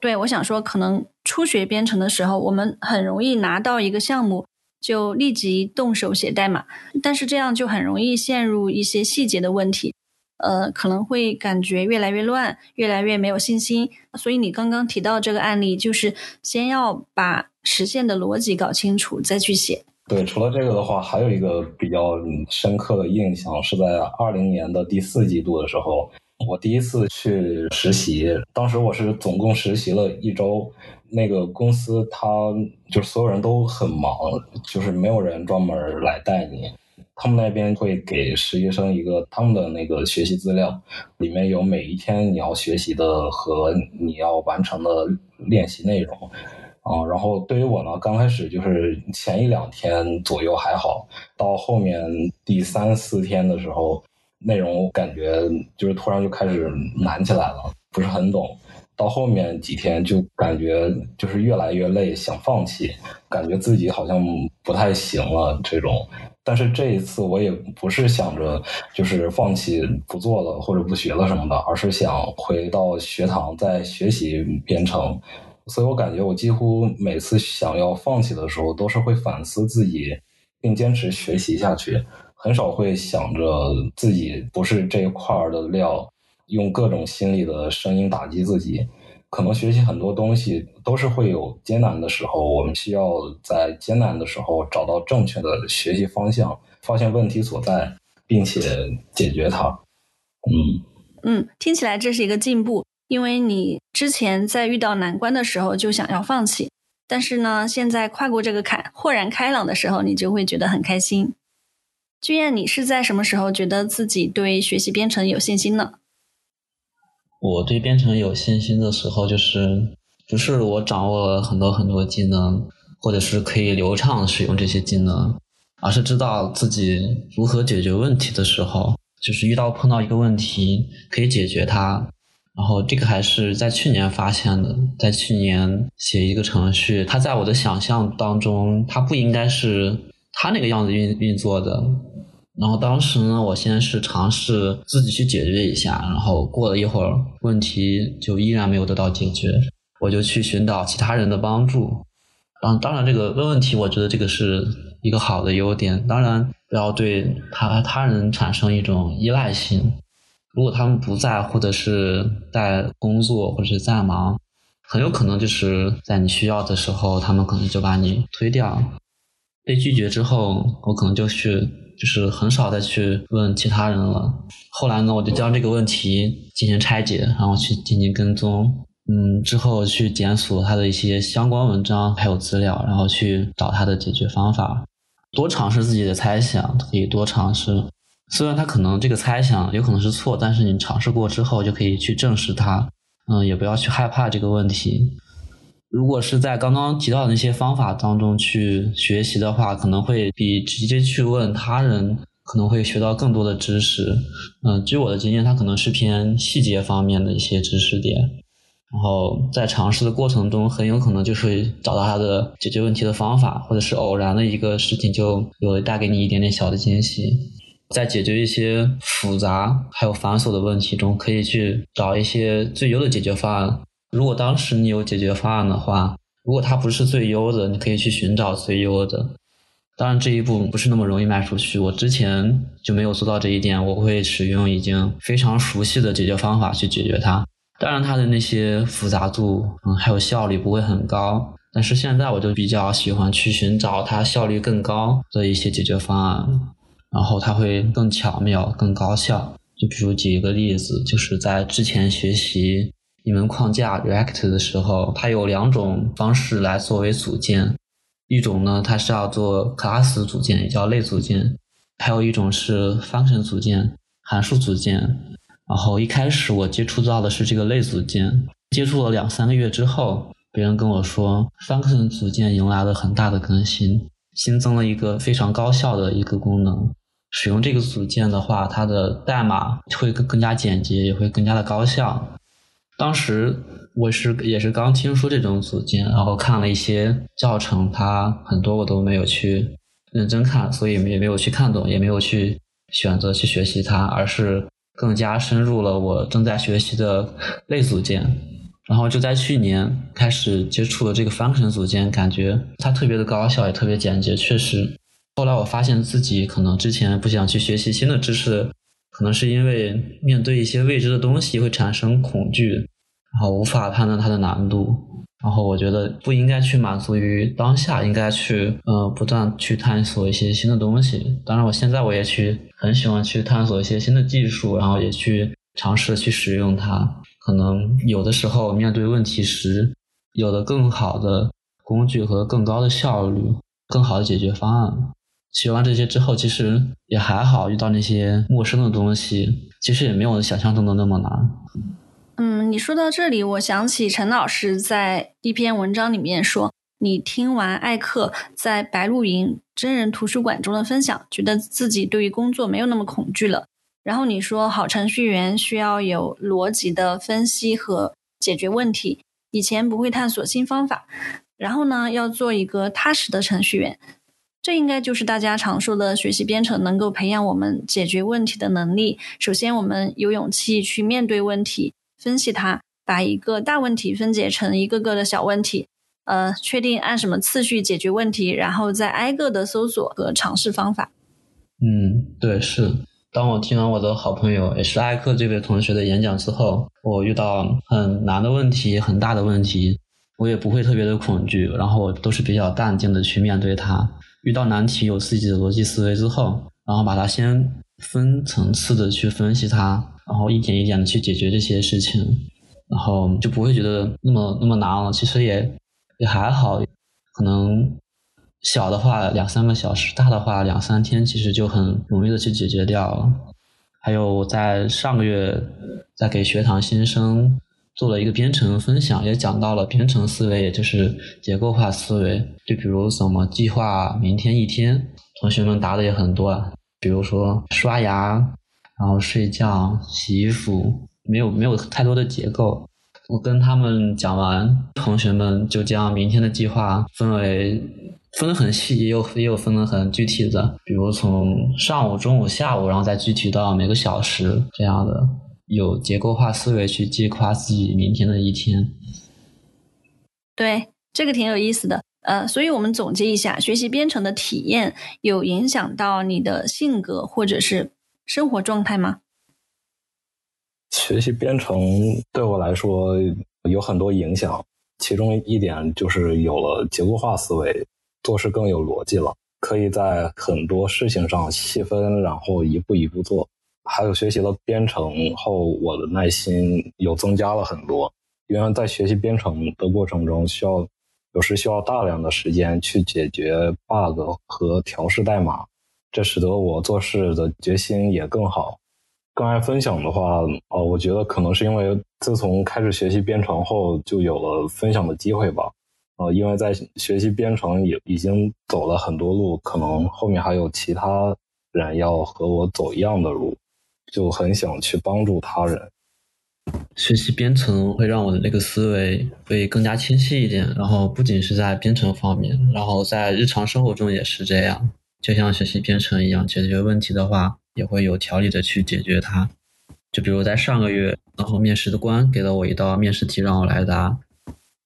对，我想说，可能初学编程的时候，我们很容易拿到一个项目，就立即动手写代码，但是这样就很容易陷入一些细节的问题。呃，可能会感觉越来越乱，越来越没有信心。所以你刚刚提到这个案例，就是先要把实现的逻辑搞清楚，再去写。对，除了这个的话，还有一个比较深刻的印象是在二零年的第四季度的时候，我第一次去实习。当时我是总共实习了一周，那个公司他就所有人都很忙，就是没有人专门来带你。他们那边会给实习生一个他们的那个学习资料，里面有每一天你要学习的和你要完成的练习内容，啊，然后对于我呢，刚开始就是前一两天左右还好，到后面第三四天的时候，内容我感觉就是突然就开始难起来了，不是很懂。到后面几天就感觉就是越来越累，想放弃，感觉自己好像不太行了这种。但是这一次我也不是想着就是放弃不做了或者不学了什么的，而是想回到学堂再学习编程。所以我感觉我几乎每次想要放弃的时候，都是会反思自己，并坚持学习下去，很少会想着自己不是这一块的料，用各种心理的声音打击自己。可能学习很多东西都是会有艰难的时候，我们需要在艰难的时候找到正确的学习方向，发现问题所在，并且解决它。嗯嗯，听起来这是一个进步，因为你之前在遇到难关的时候就想要放弃，但是呢，现在跨过这个坎，豁然开朗的时候，你就会觉得很开心。君燕，你是在什么时候觉得自己对学习编程有信心呢？我对编程有信心的时候，就是不是我掌握了很多很多技能，或者是可以流畅使用这些技能，而是知道自己如何解决问题的时候，就是遇到碰到一个问题可以解决它。然后这个还是在去年发现的，在去年写一个程序，它在我的想象当中，它不应该是它那个样子运运作的。然后当时呢，我先是尝试自己去解决一下，然后过了一会儿，问题就依然没有得到解决，我就去寻找其他人的帮助。嗯，当然这个问问题，我觉得这个是一个好的优点。当然不要对他他人产生一种依赖性。如果他们不在，或者是在工作，或者是在忙，很有可能就是在你需要的时候，他们可能就把你推掉。被拒绝之后，我可能就去，就是很少再去问其他人了。后来呢，我就将这个问题进行拆解，然后去进行跟踪。嗯，之后去检索他的一些相关文章还有资料，然后去找他的解决方法。多尝试自己的猜想，可以多尝试。虽然他可能这个猜想有可能是错，但是你尝试过之后就可以去证实它。嗯，也不要去害怕这个问题。如果是在刚刚提到的那些方法当中去学习的话，可能会比直接去问他人可能会学到更多的知识。嗯，据我的经验，它可能是偏细节方面的一些知识点。然后在尝试的过程中，很有可能就会找到它的解决问题的方法，或者是偶然的一个事情就有带给你一点点小的惊喜。在解决一些复杂还有繁琐的问题中，可以去找一些最优的解决方案。如果当时你有解决方案的话，如果它不是最优的，你可以去寻找最优的。当然，这一步不是那么容易迈出去。我之前就没有做到这一点，我会使用已经非常熟悉的解决方法去解决它。当然，它的那些复杂度，嗯，还有效率不会很高。但是现在我就比较喜欢去寻找它效率更高的一些解决方案。然后它会更巧妙、更高效。就比如举一个例子，就是在之前学习一门框架 React 的时候，它有两种方式来作为组件。一种呢，它是要做 class 组件，也叫类组件；还有一种是 function 组件，函数组件。然后一开始我接触到的是这个类组件，接触了两三个月之后，别人跟我说 function 组件迎来了很大的更新，新增了一个非常高效的一个功能。使用这个组件的话，它的代码会更更加简洁，也会更加的高效。当时我是也是刚听说这种组件，然后看了一些教程，它很多我都没有去认真看，所以也没有去看懂，也没有去选择去学习它，而是更加深入了我正在学习的类组件。然后就在去年开始接触了这个 function 组件，感觉它特别的高效，也特别简洁，确实。后来我发现自己可能之前不想去学习新的知识，可能是因为面对一些未知的东西会产生恐惧，然后无法判断它的难度。然后我觉得不应该去满足于当下，应该去呃不断去探索一些新的东西。当然，我现在我也去很喜欢去探索一些新的技术，然后也去尝试去使用它。可能有的时候面对问题时，有了更好的工具和更高的效率、更好的解决方案。学完这些之后，其实也还好。遇到那些陌生的东西，其实也没有想象中的那么难。嗯，你说到这里，我想起陈老师在一篇文章里面说，你听完艾克在白鹿营真人图书馆中的分享，觉得自己对于工作没有那么恐惧了。然后你说，好程序员需要有逻辑的分析和解决问题，以前不会探索新方法。然后呢，要做一个踏实的程序员。这应该就是大家常说的学习编程能够培养我们解决问题的能力。首先，我们有勇气去面对问题，分析它，把一个大问题分解成一个个的小问题，呃，确定按什么次序解决问题，然后再挨个的搜索和尝试方法。嗯，对，是。当我听完我的好朋友也是艾克这位同学的演讲之后，我遇到很难的问题、很大的问题，我也不会特别的恐惧，然后我都是比较淡定的去面对它。遇到难题有自己的逻辑思维之后，然后把它先分层次的去分析它，然后一点一点的去解决这些事情，然后就不会觉得那么那么难了。其实也也还好，可能小的话两三个小时，大的话两三天，其实就很容易的去解决掉了。还有在上个月在给学堂新生。做了一个编程分享，也讲到了编程思维，也就是结构化思维。就比如怎么计划明天一天，同学们答的也很多，啊，比如说刷牙，然后睡觉、洗衣服，没有没有太多的结构。我跟他们讲完，同学们就将明天的计划分为分得很细，也有也有分得很具体的，比如从上午、中午、下午，然后再具体到每个小时这样的，有结构化思维去计划自己明天的一天。对，这个挺有意思的。呃，所以我们总结一下，学习编程的体验有影响到你的性格或者是生活状态吗？学习编程对我来说有很多影响，其中一点就是有了结构化思维，做事更有逻辑了，可以在很多事情上细分，然后一步一步做。还有学习了编程后，我的耐心又增加了很多。因为在学习编程的过程中需要。有时需要大量的时间去解决 bug 和调试代码，这使得我做事的决心也更好。更爱分享的话，哦，我觉得可能是因为自从开始学习编程后，就有了分享的机会吧。呃，因为在学习编程也已经走了很多路，可能后面还有其他人要和我走一样的路，就很想去帮助他人。学习编程会让我的那个思维会更加清晰一点，然后不仅是在编程方面，然后在日常生活中也是这样。就像学习编程一样，解决问题的话也会有条理的去解决它。就比如在上个月，然后面试的官给了我一道面试题让我来答，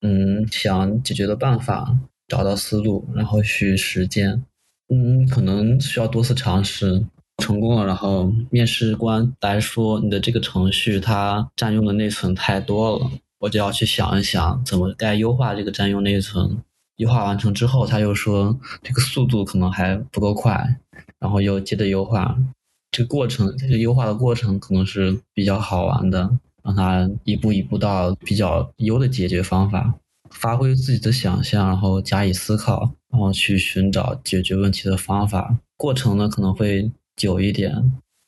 嗯，想解决的办法，找到思路，然后去实践，嗯，可能需要多次尝试。成功了，然后面试官来说你的这个程序它占用的内存太多了，我就要去想一想怎么该优化这个占用内存。优化完成之后，他又说这个速度可能还不够快，然后又接着优化。这个过程，这个优化的过程可能是比较好玩的，让他一步一步到比较优的解决方法，发挥自己的想象，然后加以思考，然后去寻找解决问题的方法。过程呢可能会。久一点，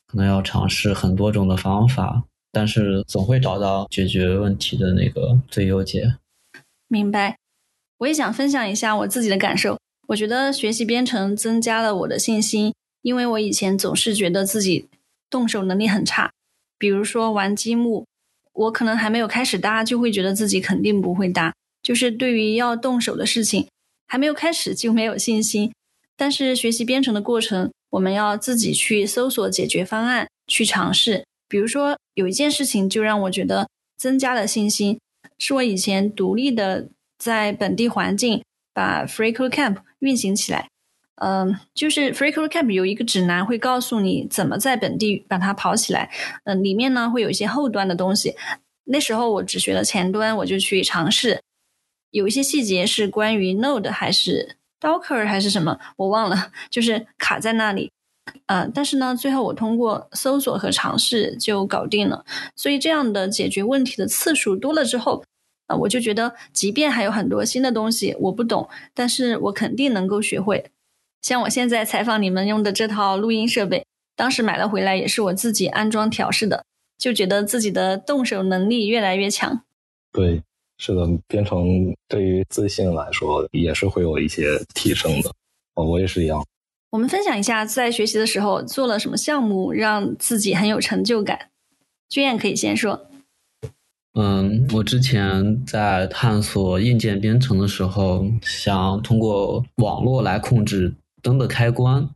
可能要尝试很多种的方法，但是总会找到解决问题的那个最优解。明白。我也想分享一下我自己的感受。我觉得学习编程增加了我的信心，因为我以前总是觉得自己动手能力很差。比如说玩积木，我可能还没有开始搭，就会觉得自己肯定不会搭。就是对于要动手的事情，还没有开始就没有信心。但是学习编程的过程。我们要自己去搜索解决方案，去尝试。比如说，有一件事情就让我觉得增加了信心，是我以前独立的在本地环境把 FreeCodeCamp 运行起来。嗯，就是 FreeCodeCamp 有一个指南会告诉你怎么在本地把它跑起来。嗯，里面呢会有一些后端的东西。那时候我只学了前端，我就去尝试，有一些细节是关于 Node 还是。Docker 还是什么，我忘了，就是卡在那里，呃，但是呢，最后我通过搜索和尝试就搞定了。所以这样的解决问题的次数多了之后，啊，我就觉得，即便还有很多新的东西我不懂，但是我肯定能够学会。像我现在采访你们用的这套录音设备，当时买了回来也是我自己安装调试的，就觉得自己的动手能力越来越强。对。是的，编程对于自信来说也是会有一些提升的。哦，我也是一样。我们分享一下在学习的时候做了什么项目，让自己很有成就感。君燕可以先说。嗯，我之前在探索硬件编程的时候，想通过网络来控制灯的开关。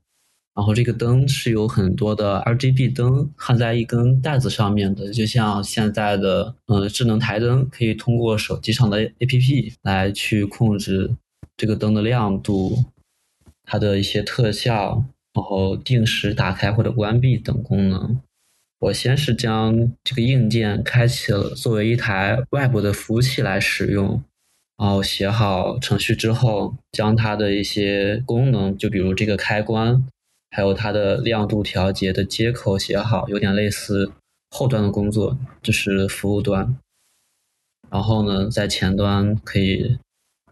然后这个灯是有很多的 RGB 灯焊在一根带子上面的，就像现在的嗯智能台灯，可以通过手机上的 APP 来去控制这个灯的亮度、它的一些特效，然后定时打开或者关闭等功能。我先是将这个硬件开启了，作为一台外部的服务器来使用，然后写好程序之后，将它的一些功能，就比如这个开关。还有它的亮度调节的接口写好，有点类似后端的工作，这是服务端。然后呢，在前端可以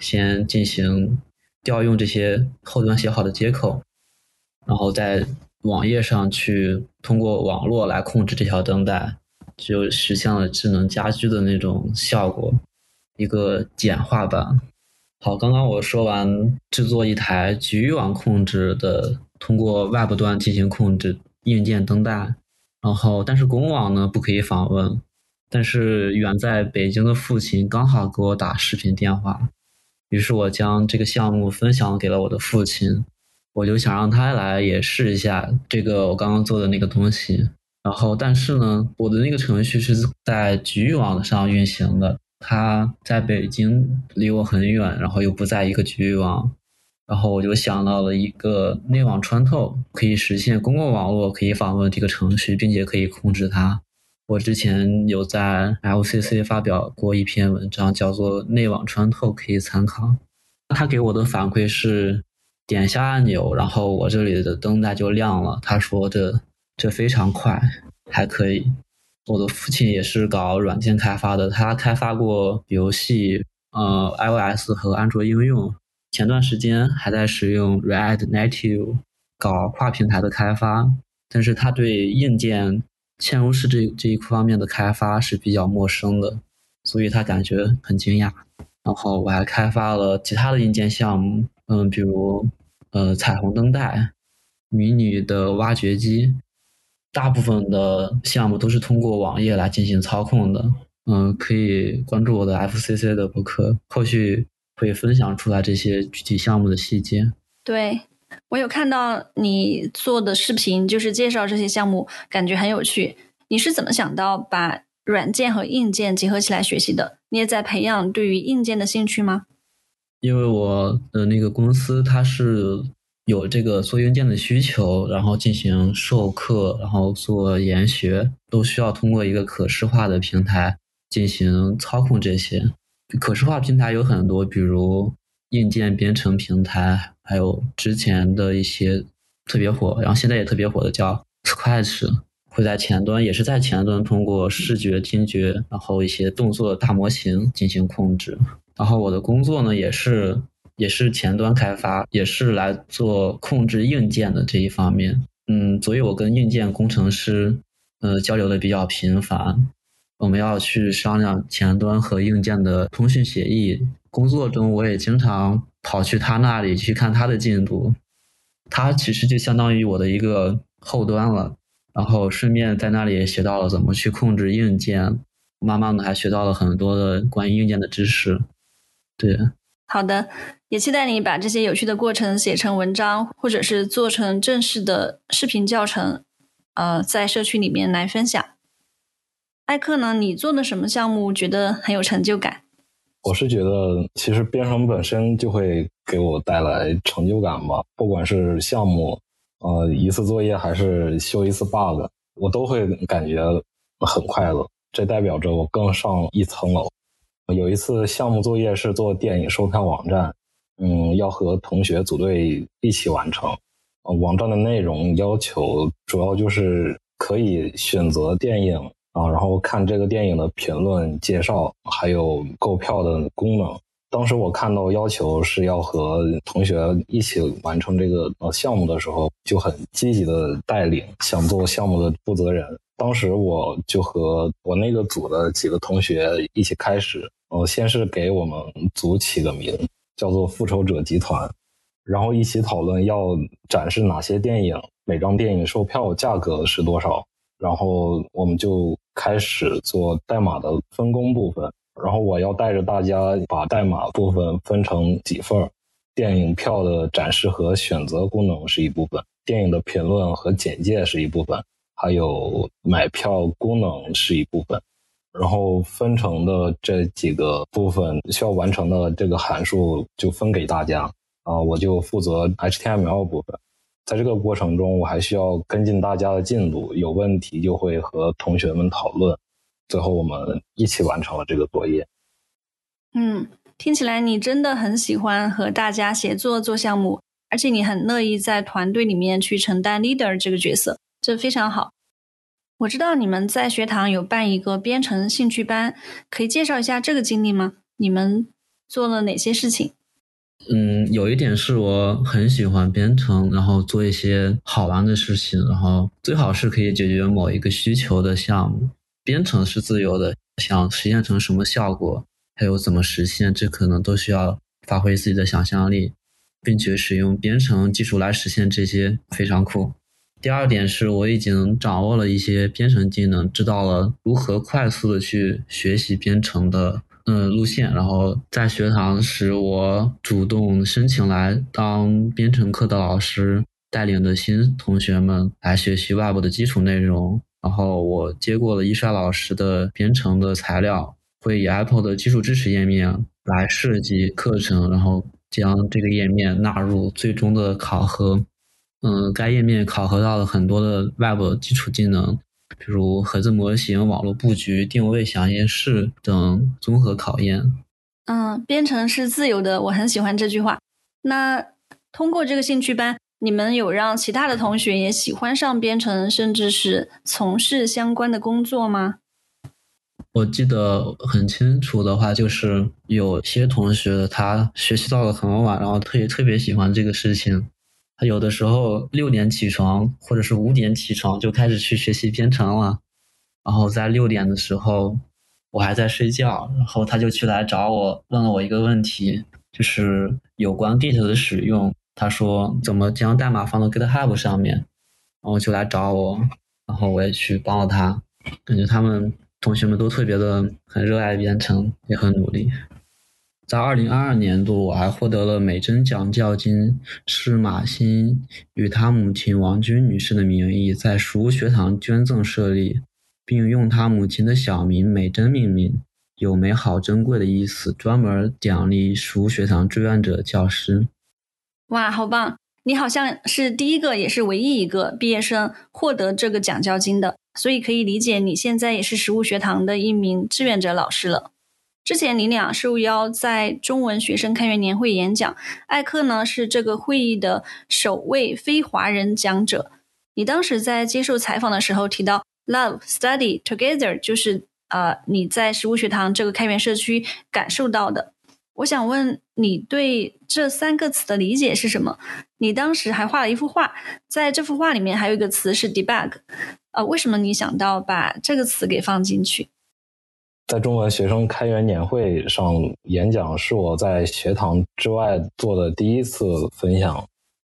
先进行调用这些后端写好的接口，然后在网页上去通过网络来控制这条灯带，就实现了智能家居的那种效果，一个简化版。好，刚刚我说完制作一台局域网控制的，通过 Web 端进行控制硬件登带，然后但是公网呢不可以访问。但是远在北京的父亲刚好给我打视频电话，于是我将这个项目分享给了我的父亲，我就想让他来也试一下这个我刚刚做的那个东西。然后，但是呢，我的那个程序是在局域网上运行的，它在北京离我很远，然后又不在一个局域网，然后我就想到了一个内网穿透，可以实现公共网络可以访问这个程序，并且可以控制它。我之前有在 LCC 发表过一篇文章，叫做《内网穿透》，可以参考。他给我的反馈是，点下按钮，然后我这里的灯带就亮了。他说这这非常快，还可以。我的父亲也是搞软件开发的，他开发过游戏，呃，iOS 和安卓应用。前段时间还在使用 React Native 搞跨平台的开发，但是他对硬件。嵌入式这这一方面的开发是比较陌生的，所以他感觉很惊讶。然后我还开发了其他的硬件项目，嗯，比如呃彩虹灯带、迷你的挖掘机，大部分的项目都是通过网页来进行操控的。嗯，可以关注我的 FCC 的博客，后续会分享出来这些具体项目的细节。对。我有看到你做的视频，就是介绍这些项目，感觉很有趣。你是怎么想到把软件和硬件结合起来学习的？你也在培养对于硬件的兴趣吗？因为我的那个公司它是有这个做硬件的需求，然后进行授课，然后做研学，都需要通过一个可视化的平台进行操控这些。可视化平台有很多，比如。硬件编程平台，还有之前的一些特别火，然后现在也特别火的叫 Scratch，会在前端，也是在前端通过视觉、听觉，然后一些动作大模型进行控制。然后我的工作呢，也是也是前端开发，也是来做控制硬件的这一方面。嗯，所以我跟硬件工程师，呃，交流的比较频繁。我们要去商量前端和硬件的通讯协议。工作中，我也经常跑去他那里去看他的进度，他其实就相当于我的一个后端了。然后顺便在那里也学到了怎么去控制硬件，慢慢的还学到了很多的关于硬件的知识。对，好的，也期待你把这些有趣的过程写成文章，或者是做成正式的视频教程，呃，在社区里面来分享。艾克呢，你做的什么项目觉得很有成就感？我是觉得，其实编程本身就会给我带来成就感吧。不管是项目，呃，一次作业还是修一次 bug，我都会感觉很快乐。这代表着我更上一层楼。有一次项目作业是做电影售票网站，嗯，要和同学组队一起完成。网站的内容要求主要就是可以选择电影。啊，然后看这个电影的评论介绍，还有购票的功能。当时我看到要求是要和同学一起完成这个呃项目的时候，就很积极的带领，想做项目的负责人。当时我就和我那个组的几个同学一起开始，呃，先是给我们组起个名，叫做“复仇者集团”，然后一起讨论要展示哪些电影，每张电影售票价格是多少。然后我们就开始做代码的分工部分，然后我要带着大家把代码部分分成几份电影票的展示和选择功能是一部分，电影的评论和简介是一部分，还有买票功能是一部分。然后分成的这几个部分需要完成的这个函数就分给大家啊，我就负责 HTML 部分。在这个过程中，我还需要跟进大家的进度，有问题就会和同学们讨论，最后我们一起完成了这个作业。嗯，听起来你真的很喜欢和大家协作做项目，而且你很乐意在团队里面去承担 leader 这个角色，这非常好。我知道你们在学堂有办一个编程兴趣班，可以介绍一下这个经历吗？你们做了哪些事情？嗯，有一点是我很喜欢编程，然后做一些好玩的事情，然后最好是可以解决某一个需求的项目。编程是自由的，想实现成什么效果，还有怎么实现，这可能都需要发挥自己的想象力，并且使用编程技术来实现这些，非常酷。第二点是我已经掌握了一些编程技能，知道了如何快速的去学习编程的嗯路线。然后在学堂时，我主动申请来当编程课的老师，带领的新同学们来学习 Web 的基础内容。然后我接过了伊莎老师的编程的材料，会以 Apple 的基础支持页面来设计课程，然后将这个页面纳入最终的考核。嗯，该页面考核到了很多的 Web 基础技能，比如盒子模型、网络布局、定位响应式等综合考验。嗯，编程是自由的，我很喜欢这句话。那通过这个兴趣班。你们有让其他的同学也喜欢上编程，甚至是从事相关的工作吗？我记得很清楚的话，就是有些同学他学习到了很晚，然后特别特别喜欢这个事情。有的时候六点起床，或者是五点起床就开始去学习编程了。然后在六点的时候，我还在睡觉，然后他就去来找我，问了我一个问题，就是有关 Git 的使用。他说怎么将代码放到 GitHub 上面，然后就来找我，然后我也去帮了他。感觉他们同学们都特别的很热爱编程，也很努力。在二零二二年度，我还获得了美珍奖教金，是马欣与他母亲王军女士的名义在实物学堂捐赠设立，并用他母亲的小名美珍命名，有美好珍贵的意思，专门奖励实物学堂志愿者教师。哇，好棒！你好像是第一个，也是唯一一个毕业生获得这个奖教金的，所以可以理解你现在也是实物学堂的一名志愿者老师了。之前你俩受邀在中文学生开源年会演讲，艾克呢是这个会议的首位非华人讲者。你当时在接受采访的时候提到，Love Study Together，就是呃你在食物学堂这个开源社区感受到的。我想问你对这三个词的理解是什么？你当时还画了一幅画，在这幅画里面还有一个词是 debug，呃，为什么你想到把这个词给放进去？在中文学生开源年会上演讲是我在学堂之外做的第一次分享，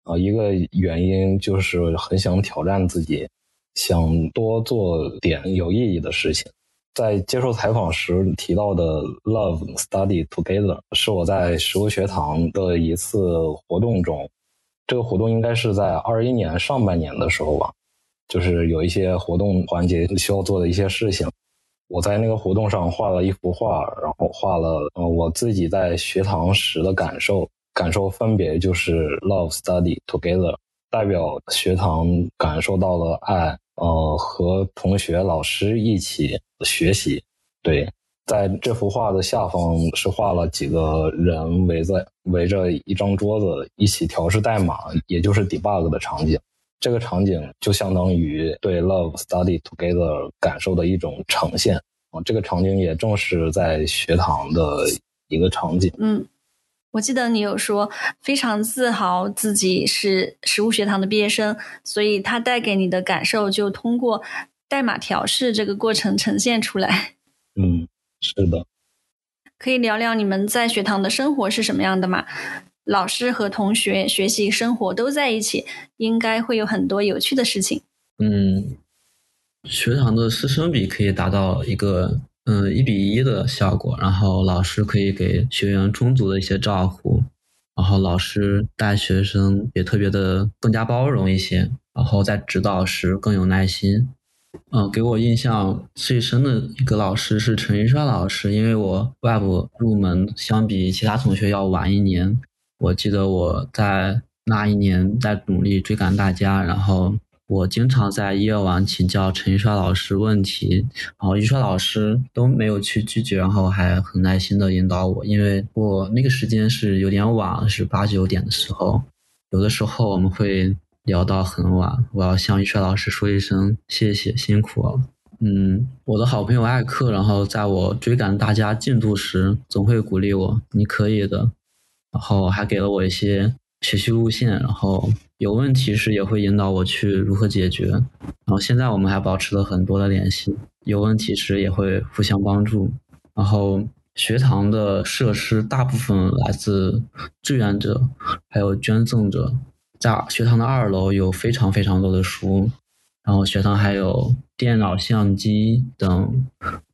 啊，一个原因就是很想挑战自己，想多做点有意义的事情。在接受采访时提到的 “love study together” 是我在食物学堂的一次活动中，这个活动应该是在二一年上半年的时候吧，就是有一些活动环节需要做的一些事情。我在那个活动上画了一幅画，然后画了呃我自己在学堂时的感受，感受分别就是 “love study together”，代表学堂感受到了爱。呃，和同学、老师一起学习。对，在这幅画的下方是画了几个人围在围着一张桌子一起调试代码，也就是 debug 的场景。这个场景就相当于对 love study together 感受的一种呈现啊。这个场景也正是在学堂的一个场景。嗯。我记得你有说非常自豪自己是食物学堂的毕业生，所以它带给你的感受就通过代码调试这个过程呈现出来。嗯，是的。可以聊聊你们在学堂的生活是什么样的吗？老师和同学学习生活都在一起，应该会有很多有趣的事情。嗯，学堂的师生比可以达到一个。嗯，一比一的效果，然后老师可以给学员充足的一些照顾，然后老师带学生也特别的更加包容一些，然后在指导时更有耐心。嗯，给我印象最深的一个老师是陈玉刷老师，因为我 Web 入门相比其他同学要晚一年，我记得我在那一年在努力追赶大家，然后。我经常在夜晚请教陈一刷老师问题，然后一刷老师都没有去拒绝，然后还很耐心的引导我。因为我那个时间是有点晚，是八九点的时候，有的时候我们会聊到很晚。我要向一刷老师说一声谢谢，辛苦了。嗯，我的好朋友艾克，然后在我追赶大家进度时，总会鼓励我：“你可以的。”然后还给了我一些学习路线，然后。有问题时也会引导我去如何解决，然后现在我们还保持了很多的联系。有问题时也会互相帮助。然后学堂的设施大部分来自志愿者，还有捐赠者。在学堂的二楼有非常非常多的书，然后学堂还有电脑、相机等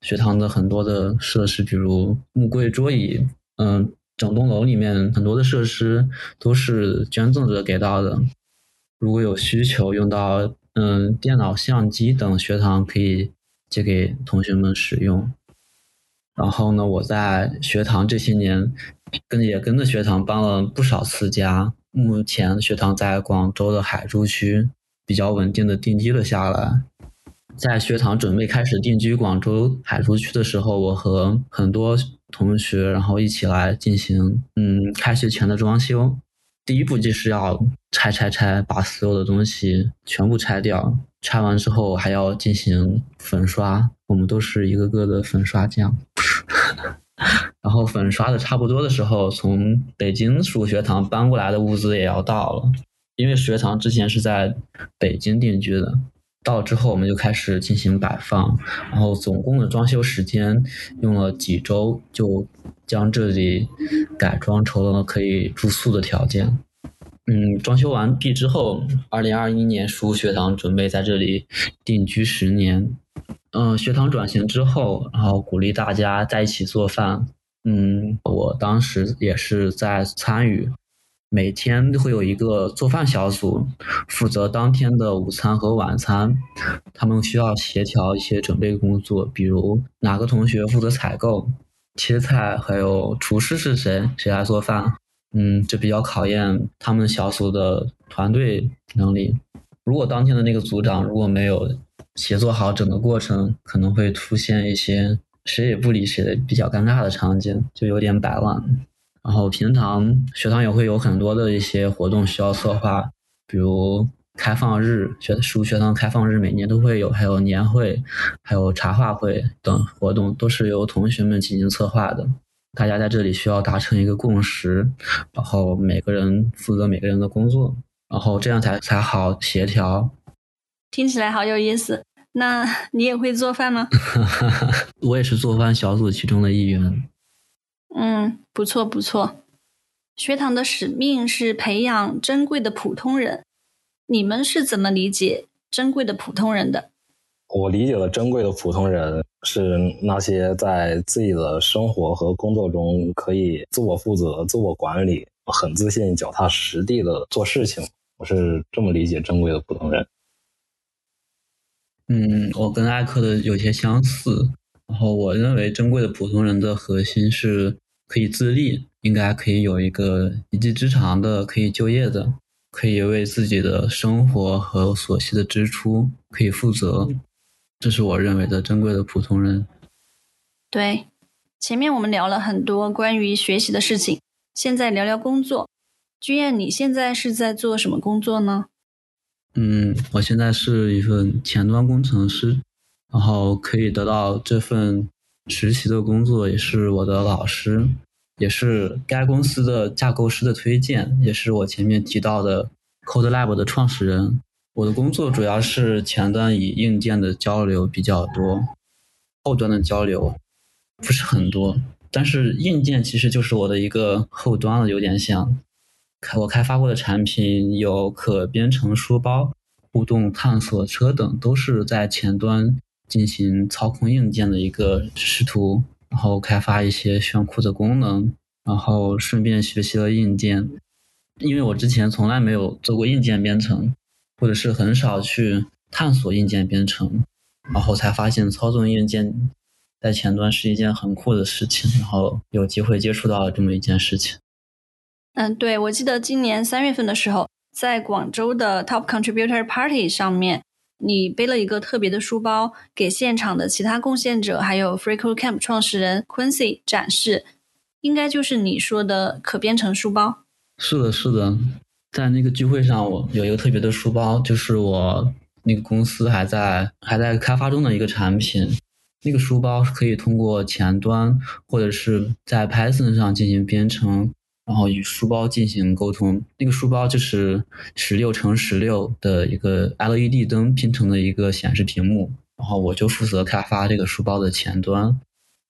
学堂的很多的设施，比如木柜、桌椅。嗯，整栋楼里面很多的设施都是捐赠者给到的。如果有需求用到嗯电脑、相机等，学堂可以借给同学们使用。然后呢，我在学堂这些年跟也跟着学堂搬了不少次家。目前学堂在广州的海珠区比较稳定的定居了下来。在学堂准备开始定居广州海珠区的时候，我和很多同学然后一起来进行嗯开学前的装修。第一步就是要拆拆拆，把所有的东西全部拆掉。拆完之后还要进行粉刷，我们都是一个个的粉刷匠。然后粉刷的差不多的时候，从北京属学堂搬过来的物资也要到了，因为学堂之前是在北京定居的。到之后，我们就开始进行摆放，然后总共的装修时间用了几周，就将这里改装成了可以住宿的条件。嗯，装修完毕之后，二零二一年属学堂准备在这里定居十年。嗯，学堂转型之后，然后鼓励大家在一起做饭。嗯，我当时也是在参与，每天会有一个做饭小组，负责当天的午餐和晚餐。他们需要协调一些准备工作，比如哪个同学负责采购、切菜，还有厨师是谁，谁来做饭。嗯，这比较考验他们小组的团队能力。如果当天的那个组长如果没有，协作好整个过程，可能会出现一些谁也不理谁的比较尴尬的场景，就有点摆烂。然后平常学堂也会有很多的一些活动需要策划，比如开放日，学书学堂开放日每年都会有，还有年会，还有茶话会等活动，都是由同学们进行策划的。大家在这里需要达成一个共识，然后每个人负责每个人的工作，然后这样才才好协调。听起来好有意思。那你也会做饭吗？我也是做饭小组其中的一员。嗯，不错不错。学堂的使命是培养珍贵的普通人。你们是怎么理解珍贵的普通人的？我理解的珍贵的普通人是那些在自己的生活和工作中可以自我负责、自我管理、很自信、脚踏实地的做事情。我是这么理解珍贵的普通人。嗯，我跟艾克的有些相似。然后我认为，珍贵的普通人的核心是可以自立，应该可以有一个一技之长的，可以就业的，可以为自己的生活和所需的支出可以负责。这是我认为的珍贵的普通人。对，前面我们聊了很多关于学习的事情，现在聊聊工作。君燕，你现在是在做什么工作呢？嗯，我现在是一份前端工程师，然后可以得到这份实习的工作，也是我的老师，也是该公司的架构师的推荐，也是我前面提到的 Code Lab 的创始人。我的工作主要是前端与硬件的交流比较多，后端的交流不是很多，但是硬件其实就是我的一个后端了，有点像。开我开发过的产品有可编程书包、互动探索车等，都是在前端进行操控硬件的一个视图，然后开发一些炫酷的功能，然后顺便学习了硬件。因为我之前从来没有做过硬件编程，或者是很少去探索硬件编程，然后才发现操纵硬件在前端是一件很酷的事情，然后有机会接触到了这么一件事情。嗯，对，我记得今年三月份的时候，在广州的 Top Contributor Party 上面，你背了一个特别的书包，给现场的其他贡献者，还有 FreeCodeCamp 创始人 Quincy 展示，应该就是你说的可编程书包。是的，是的，在那个聚会上，我有一个特别的书包，就是我那个公司还在还在开发中的一个产品。那个书包是可以通过前端或者是在 Python 上进行编程。然后与书包进行沟通，那个书包就是十六乘十六的一个 LED 灯拼成的一个显示屏幕，然后我就负责开发这个书包的前端，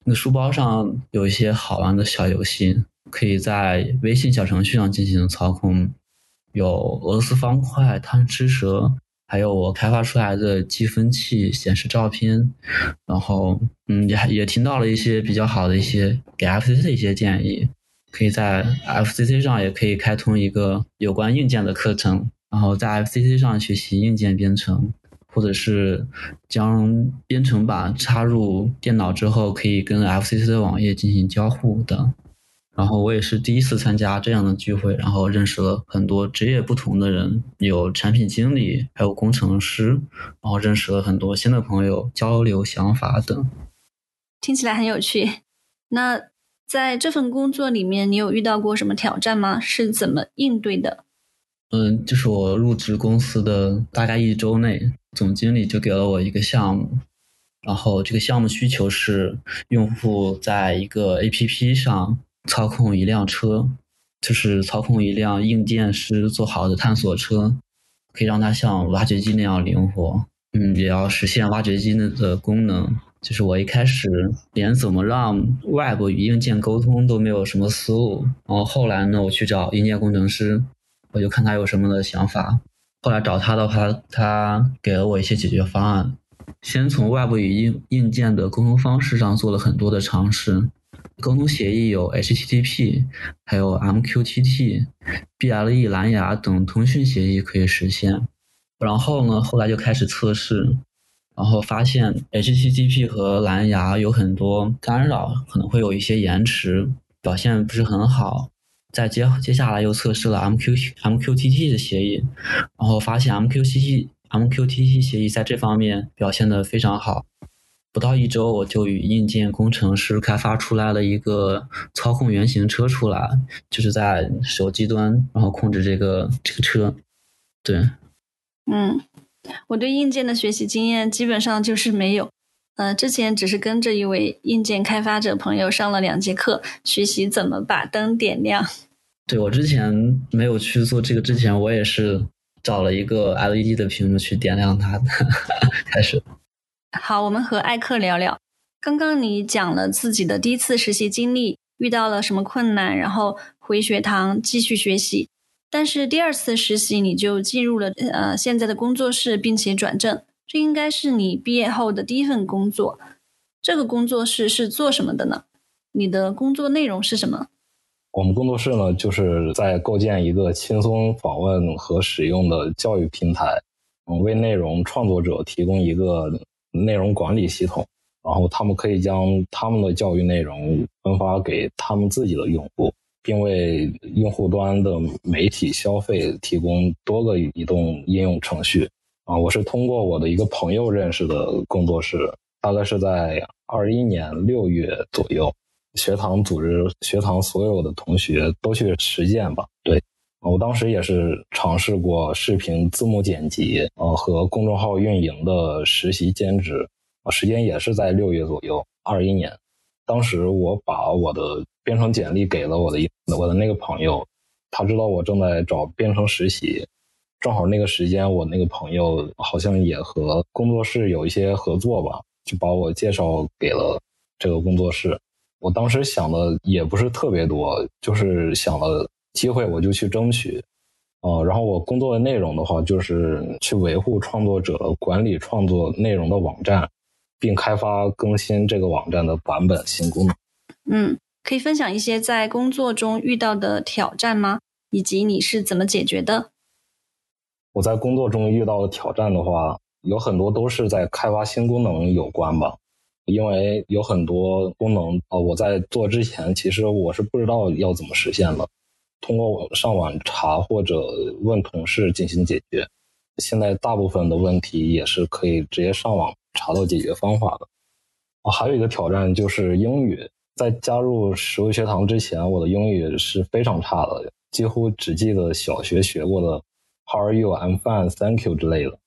那书包上有一些好玩的小游戏，可以在微信小程序上进行操控，有俄罗斯方块、贪吃蛇，还有我开发出来的计分器显示照片。然后，嗯，也也听到了一些比较好的一些给 FCC 的一些建议，可以在 FCC 上也可以开通一个有关硬件的课程，然后在 FCC 上学习硬件编程。或者是将编程板插入电脑之后，可以跟 FCC 的网页进行交互的。然后我也是第一次参加这样的聚会，然后认识了很多职业不同的人，有产品经理，还有工程师，然后认识了很多新的朋友，交流想法等。听起来很有趣。那在这份工作里面，你有遇到过什么挑战吗？是怎么应对的？嗯，就是我入职公司的大概一周内。总经理就给了我一个项目，然后这个项目需求是用户在一个 APP 上操控一辆车，就是操控一辆硬件师做好的探索车，可以让它像挖掘机那样灵活。嗯，也要实现挖掘机的的功能。就是我一开始连怎么让外部与硬件沟通都没有什么思路，然后后来呢，我去找硬件工程师，我就看他有什么的想法。后来找他的话，他给了我一些解决方案。先从外部与硬硬件的沟通方式上做了很多的尝试。沟通协议有 HTTP，还有 MQTT、BLE 蓝牙等通讯协议可以实现。然后呢，后来就开始测试，然后发现 HTTP 和蓝牙有很多干扰，可能会有一些延迟，表现不是很好。再接接下来又测试了 MQ MQTT 的协议，然后发现 MQTT MQTT 协议在这方面表现的非常好。不到一周，我就与硬件工程师开发出来了一个操控原型车出来，就是在手机端然后控制这个这个车。对，嗯，我对硬件的学习经验基本上就是没有。呃，之前只是跟着一位硬件开发者朋友上了两节课，学习怎么把灯点亮。对我之前没有去做这个之前，我也是找了一个 LED 的屏幕去点亮它的。开始，好，我们和艾克聊聊。刚刚你讲了自己的第一次实习经历，遇到了什么困难，然后回学堂继续学习。但是第二次实习你就进入了呃现在的工作室，并且转正，这应该是你毕业后的第一份工作。这个工作室是做什么的呢？你的工作内容是什么？我们工作室呢，就是在构建一个轻松访问和使用的教育平台，为内容创作者提供一个内容管理系统，然后他们可以将他们的教育内容分发给他们自己的用户，并为用户端的媒体消费提供多个移动应用程序。啊，我是通过我的一个朋友认识的工作室，大概是在二一年六月左右。学堂组织学堂所有的同学都去实践吧。对，我当时也是尝试过视频字幕剪辑，呃，和公众号运营的实习兼职，啊，时间也是在六月左右，二一年。当时我把我的编程简历给了我的一我的那个朋友，他知道我正在找编程实习，正好那个时间我那个朋友好像也和工作室有一些合作吧，就把我介绍给了这个工作室。我当时想的也不是特别多，就是想了机会我就去争取，呃，然后我工作的内容的话，就是去维护创作者管理创作内容的网站，并开发更新这个网站的版本新功能。嗯，可以分享一些在工作中遇到的挑战吗？以及你是怎么解决的？我在工作中遇到的挑战的话，有很多都是在开发新功能有关吧。因为有很多功能啊，我在做之前，其实我是不知道要怎么实现的。通过上网查或者问同事进行解决。现在大部分的问题也是可以直接上网查到解决方法的。啊，还有一个挑战就是英语。在加入实物学堂之前，我的英语是非常差的，几乎只记得小学学过的 “How are you? I'm fine, thank you” 之类的。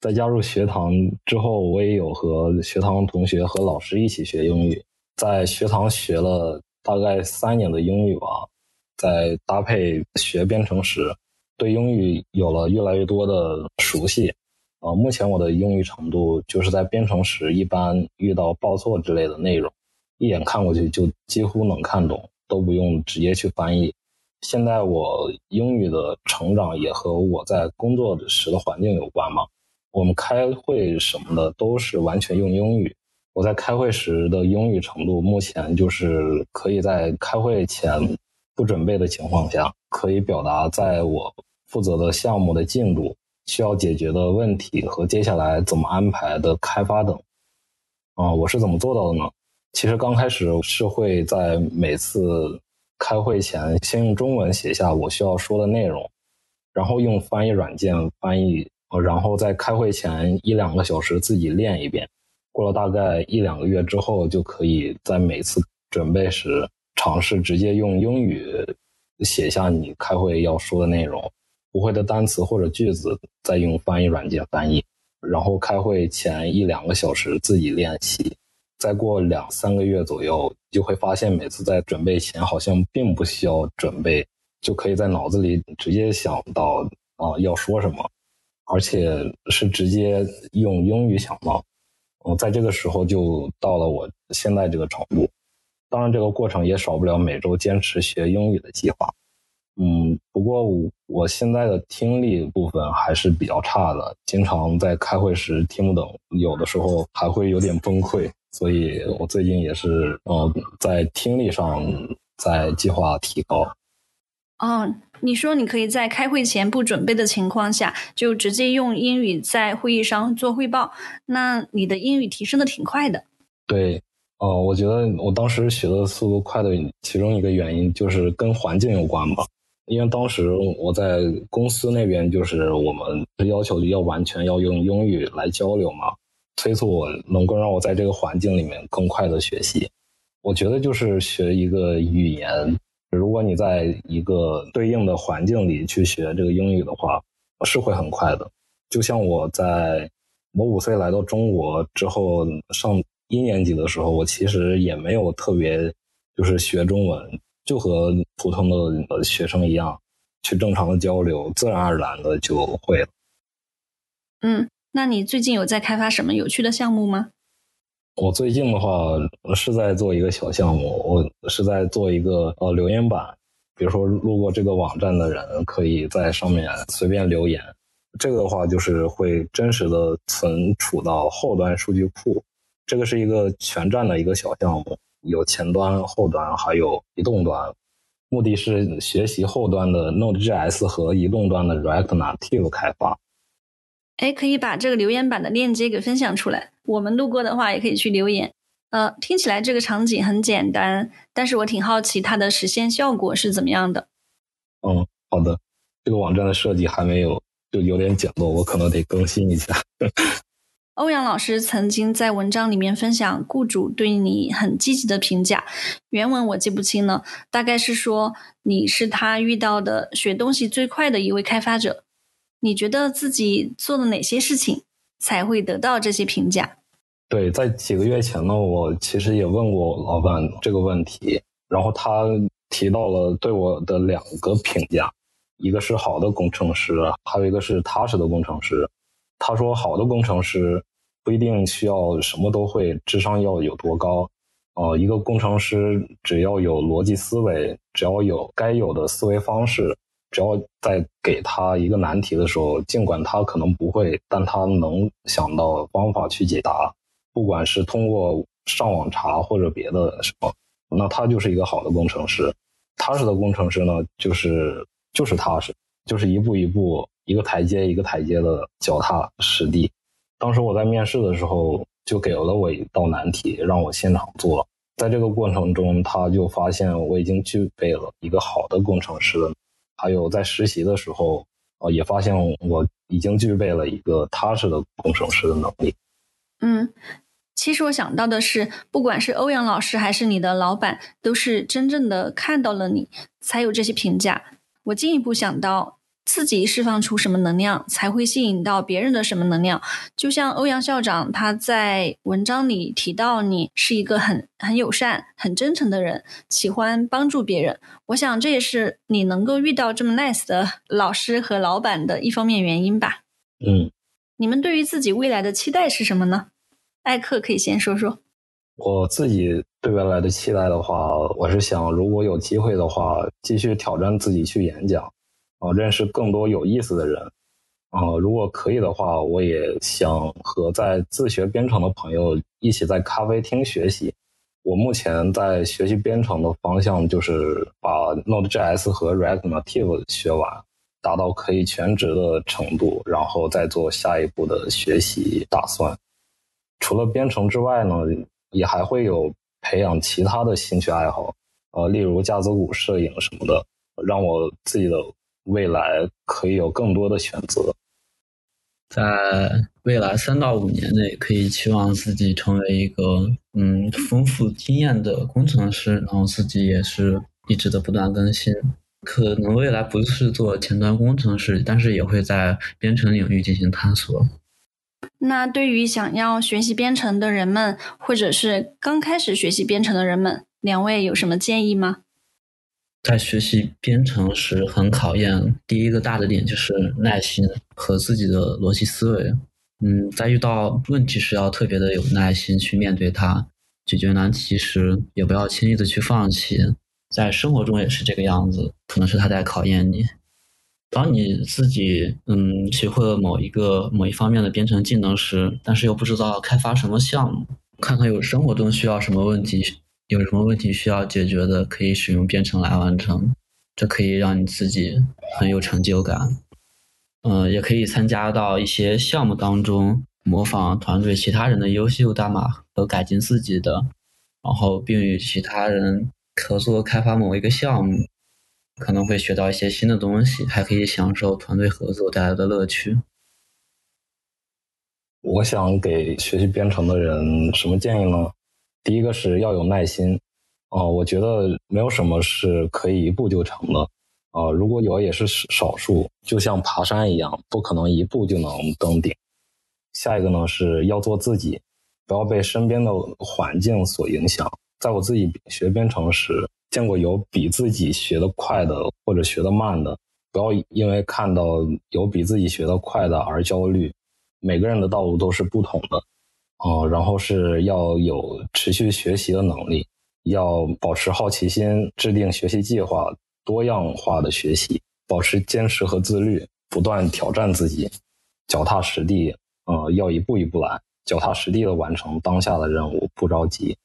在加入学堂之后，我也有和学堂同学和老师一起学英语。在学堂学了大概三年的英语吧，再搭配学编程时，对英语有了越来越多的熟悉。呃，目前我的英语程度就是在编程时一般遇到报错之类的内容，一眼看过去就几乎能看懂，都不用直接去翻译。现在我英语的成长也和我在工作时的环境有关嘛。我们开会什么的都是完全用英语。我在开会时的英语程度，目前就是可以在开会前不准备的情况下，可以表达在我负责的项目的进度、需要解决的问题和接下来怎么安排的开发等。啊，我是怎么做到的呢？其实刚开始是会在每次开会前先用中文写下我需要说的内容，然后用翻译软件翻译，然后在开会前一两个小时自己练一遍。过了大概一两个月之后，就可以在每次准备时尝试直接用英语写下你开会要说的内容，不会的单词或者句子再用翻译软件翻译，然后开会前一两个小时自己练习。再过两三个月左右，就会发现每次在准备前好像并不需要准备，就可以在脑子里直接想到啊要说什么，而且是直接用英语想到。我在这个时候就到了我现在这个程度，当然这个过程也少不了每周坚持学英语的计划。嗯，不过我现在的听力部分还是比较差的，经常在开会时听不懂，有的时候还会有点崩溃。所以我最近也是，呃，在听力上在计划提高。哦，你说你可以在开会前不准备的情况下，就直接用英语在会议上做汇报，那你的英语提升的挺快的。对，哦，我觉得我当时学的速度快的其中一个原因就是跟环境有关吧，因为当时我在公司那边，就是我们要求要完全要用英语来交流嘛，催促我能够让我在这个环境里面更快的学习。我觉得就是学一个语言。如果你在一个对应的环境里去学这个英语的话，是会很快的。就像我在我五岁来到中国之后上一年级的时候，我其实也没有特别就是学中文，就和普通的学生一样，去正常的交流，自然而然的就会了。嗯，那你最近有在开发什么有趣的项目吗？我最近的话是在做一个小项目，我是在做一个呃留言板，比如说路过这个网站的人可以在上面随便留言，这个的话就是会真实的存储到后端数据库，这个是一个全站的一个小项目，有前端、后端还有移动端，目的是学习后端的 Node.js 和移动端的 React Native 开发。哎，可以把这个留言板的链接给分享出来。我们路过的话，也可以去留言。呃，听起来这个场景很简单，但是我挺好奇它的实现效果是怎么样的。嗯，好的。这个网站的设计还没有，就有点简陋，我可能得更新一下。欧阳老师曾经在文章里面分享雇主对你很积极的评价，原文我记不清了，大概是说你是他遇到的学东西最快的一位开发者。你觉得自己做了哪些事情才会得到这些评价？对，在几个月前呢，我其实也问过老板这个问题，然后他提到了对我的两个评价，一个是好的工程师，还有一个是踏实的工程师。他说，好的工程师不一定需要什么都会，智商要有多高，呃，一个工程师只要有逻辑思维，只要有该有的思维方式。只要在给他一个难题的时候，尽管他可能不会，但他能想到方法去解答，不管是通过上网查或者别的什么，那他就是一个好的工程师。踏实的工程师呢，就是就是踏实，就是一步一步、一个台阶一个台阶的脚踏实地。当时我在面试的时候，就给了我一道难题，让我现场做。在这个过程中，他就发现我已经具备了一个好的工程师的。还有在实习的时候，呃，也发现我已经具备了一个踏实的工程师的能力。嗯，其实我想到的是，不管是欧阳老师还是你的老板，都是真正的看到了你，才有这些评价。我进一步想到。自己释放出什么能量，才会吸引到别人的什么能量？就像欧阳校长他在文章里提到，你是一个很很友善、很真诚的人，喜欢帮助别人。我想这也是你能够遇到这么 nice 的老师和老板的一方面原因吧。嗯，你们对于自己未来的期待是什么呢？艾克可以先说说。我自己对未来的期待的话，我是想，如果有机会的话，继续挑战自己去演讲，啊，认识更多有意思的人，啊，如果可以的话，我也想和在自学编程的朋友一起在咖啡厅学习。我目前在学习编程的方向就是把 Node.js 和 React Native 学完，达到可以全职的程度，然后再做下一步的学习打算。除了编程之外呢？也还会有培养其他的兴趣爱好，呃，例如架子鼓、摄影什么的，让我自己的未来可以有更多的选择。在未来三到五年内，可以期望自己成为一个嗯丰富经验的工程师，然后自己也是一直的不断更新。可能未来不是做前端工程师，但是也会在编程领域进行探索。那对于想要学习编程的人们，或者是刚开始学习编程的人们，两位有什么建议吗？在学习编程时，很考验第一个大的点就是耐心和自己的逻辑思维。嗯，在遇到问题时要特别的有耐心去面对它，解决难题时也不要轻易的去放弃。在生活中也是这个样子，可能是他在考验你。当你自己嗯学会了某一个某一方面的编程技能时，但是又不知道开发什么项目，看看有生活中需要什么问题，有什么问题需要解决的，可以使用编程来完成，这可以让你自己很有成就感。嗯，也可以参加到一些项目当中，模仿团队其他人的优秀代码和改进自己的，然后并与其他人合作开发某一个项目。可能会学到一些新的东西，还可以享受团队合作带来的乐趣。我想给学习编程的人什么建议呢？第一个是要有耐心。哦，我觉得没有什么是可以一步就成的。啊，如果有也是少数，就像爬山一样，不可能一步就能登顶。下一个呢是要做自己，不要被身边的环境所影响。在我自己学编程时。见过有比自己学得快的或者学得慢的，不要因为看到有比自己学得快的而焦虑。每个人的道路都是不同的，哦，然后是要有持续学习的能力，要保持好奇心，制定学习计划，多样化的学习，保持坚持和自律，不断挑战自己，脚踏实地，呃，要一步一步来，脚踏实地的完成当下的任务，不着急。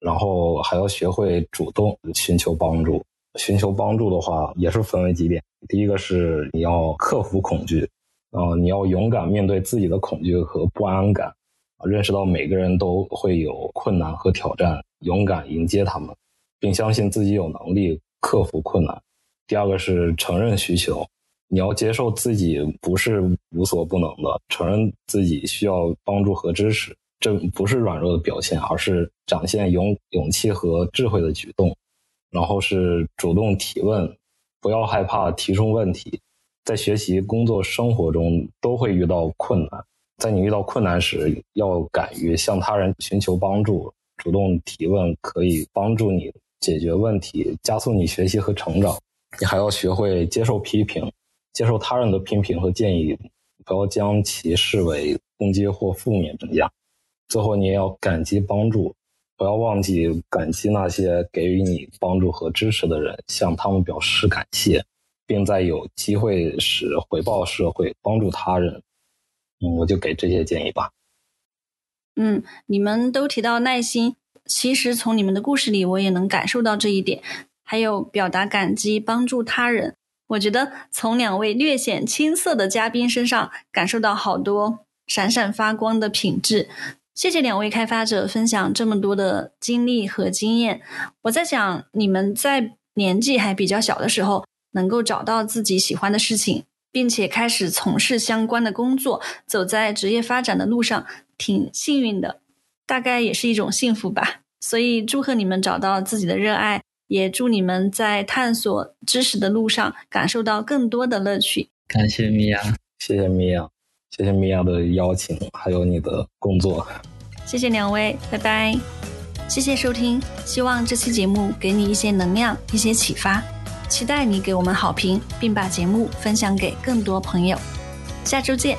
然后还要学会主动寻求帮助。寻求帮助的话，也是分为几点。第一个是你要克服恐惧，啊，你要勇敢面对自己的恐惧和不安感，认识到每个人都会有困难和挑战，勇敢迎接他们，并相信自己有能力克服困难。第二个是承认需求，你要接受自己不是无所不能的，承认自己需要帮助和支持。这不是软弱的表现，而是展现勇勇气和智慧的举动。然后是主动提问，不要害怕提出问题。在学习、工作、生活中都会遇到困难，在你遇到困难时，要敢于向他人寻求帮助，主动提问可以帮助你解决问题，加速你学习和成长。你还要学会接受批评，接受他人的批评和建议，不要将其视为攻击或负面评价。最后，你也要感激帮助，不要忘记感激那些给予你帮助和支持的人，向他们表示感谢，并在有机会时回报社会，帮助他人。嗯，我就给这些建议吧。嗯，你们都提到耐心，其实从你们的故事里，我也能感受到这一点。还有表达感激、帮助他人，我觉得从两位略显青涩的嘉宾身上，感受到好多闪闪发光的品质。谢谢两位开发者分享这么多的经历和经验。我在想，你们在年纪还比较小的时候，能够找到自己喜欢的事情，并且开始从事相关的工作，走在职业发展的路上，挺幸运的，大概也是一种幸福吧。所以，祝贺你们找到自己的热爱，也祝你们在探索知识的路上感受到更多的乐趣。感谢米娅，谢谢米娅，谢谢米娅的邀请，还有你的工作。谢谢两位，拜拜！谢谢收听，希望这期节目给你一些能量，一些启发。期待你给我们好评，并把节目分享给更多朋友。下周见。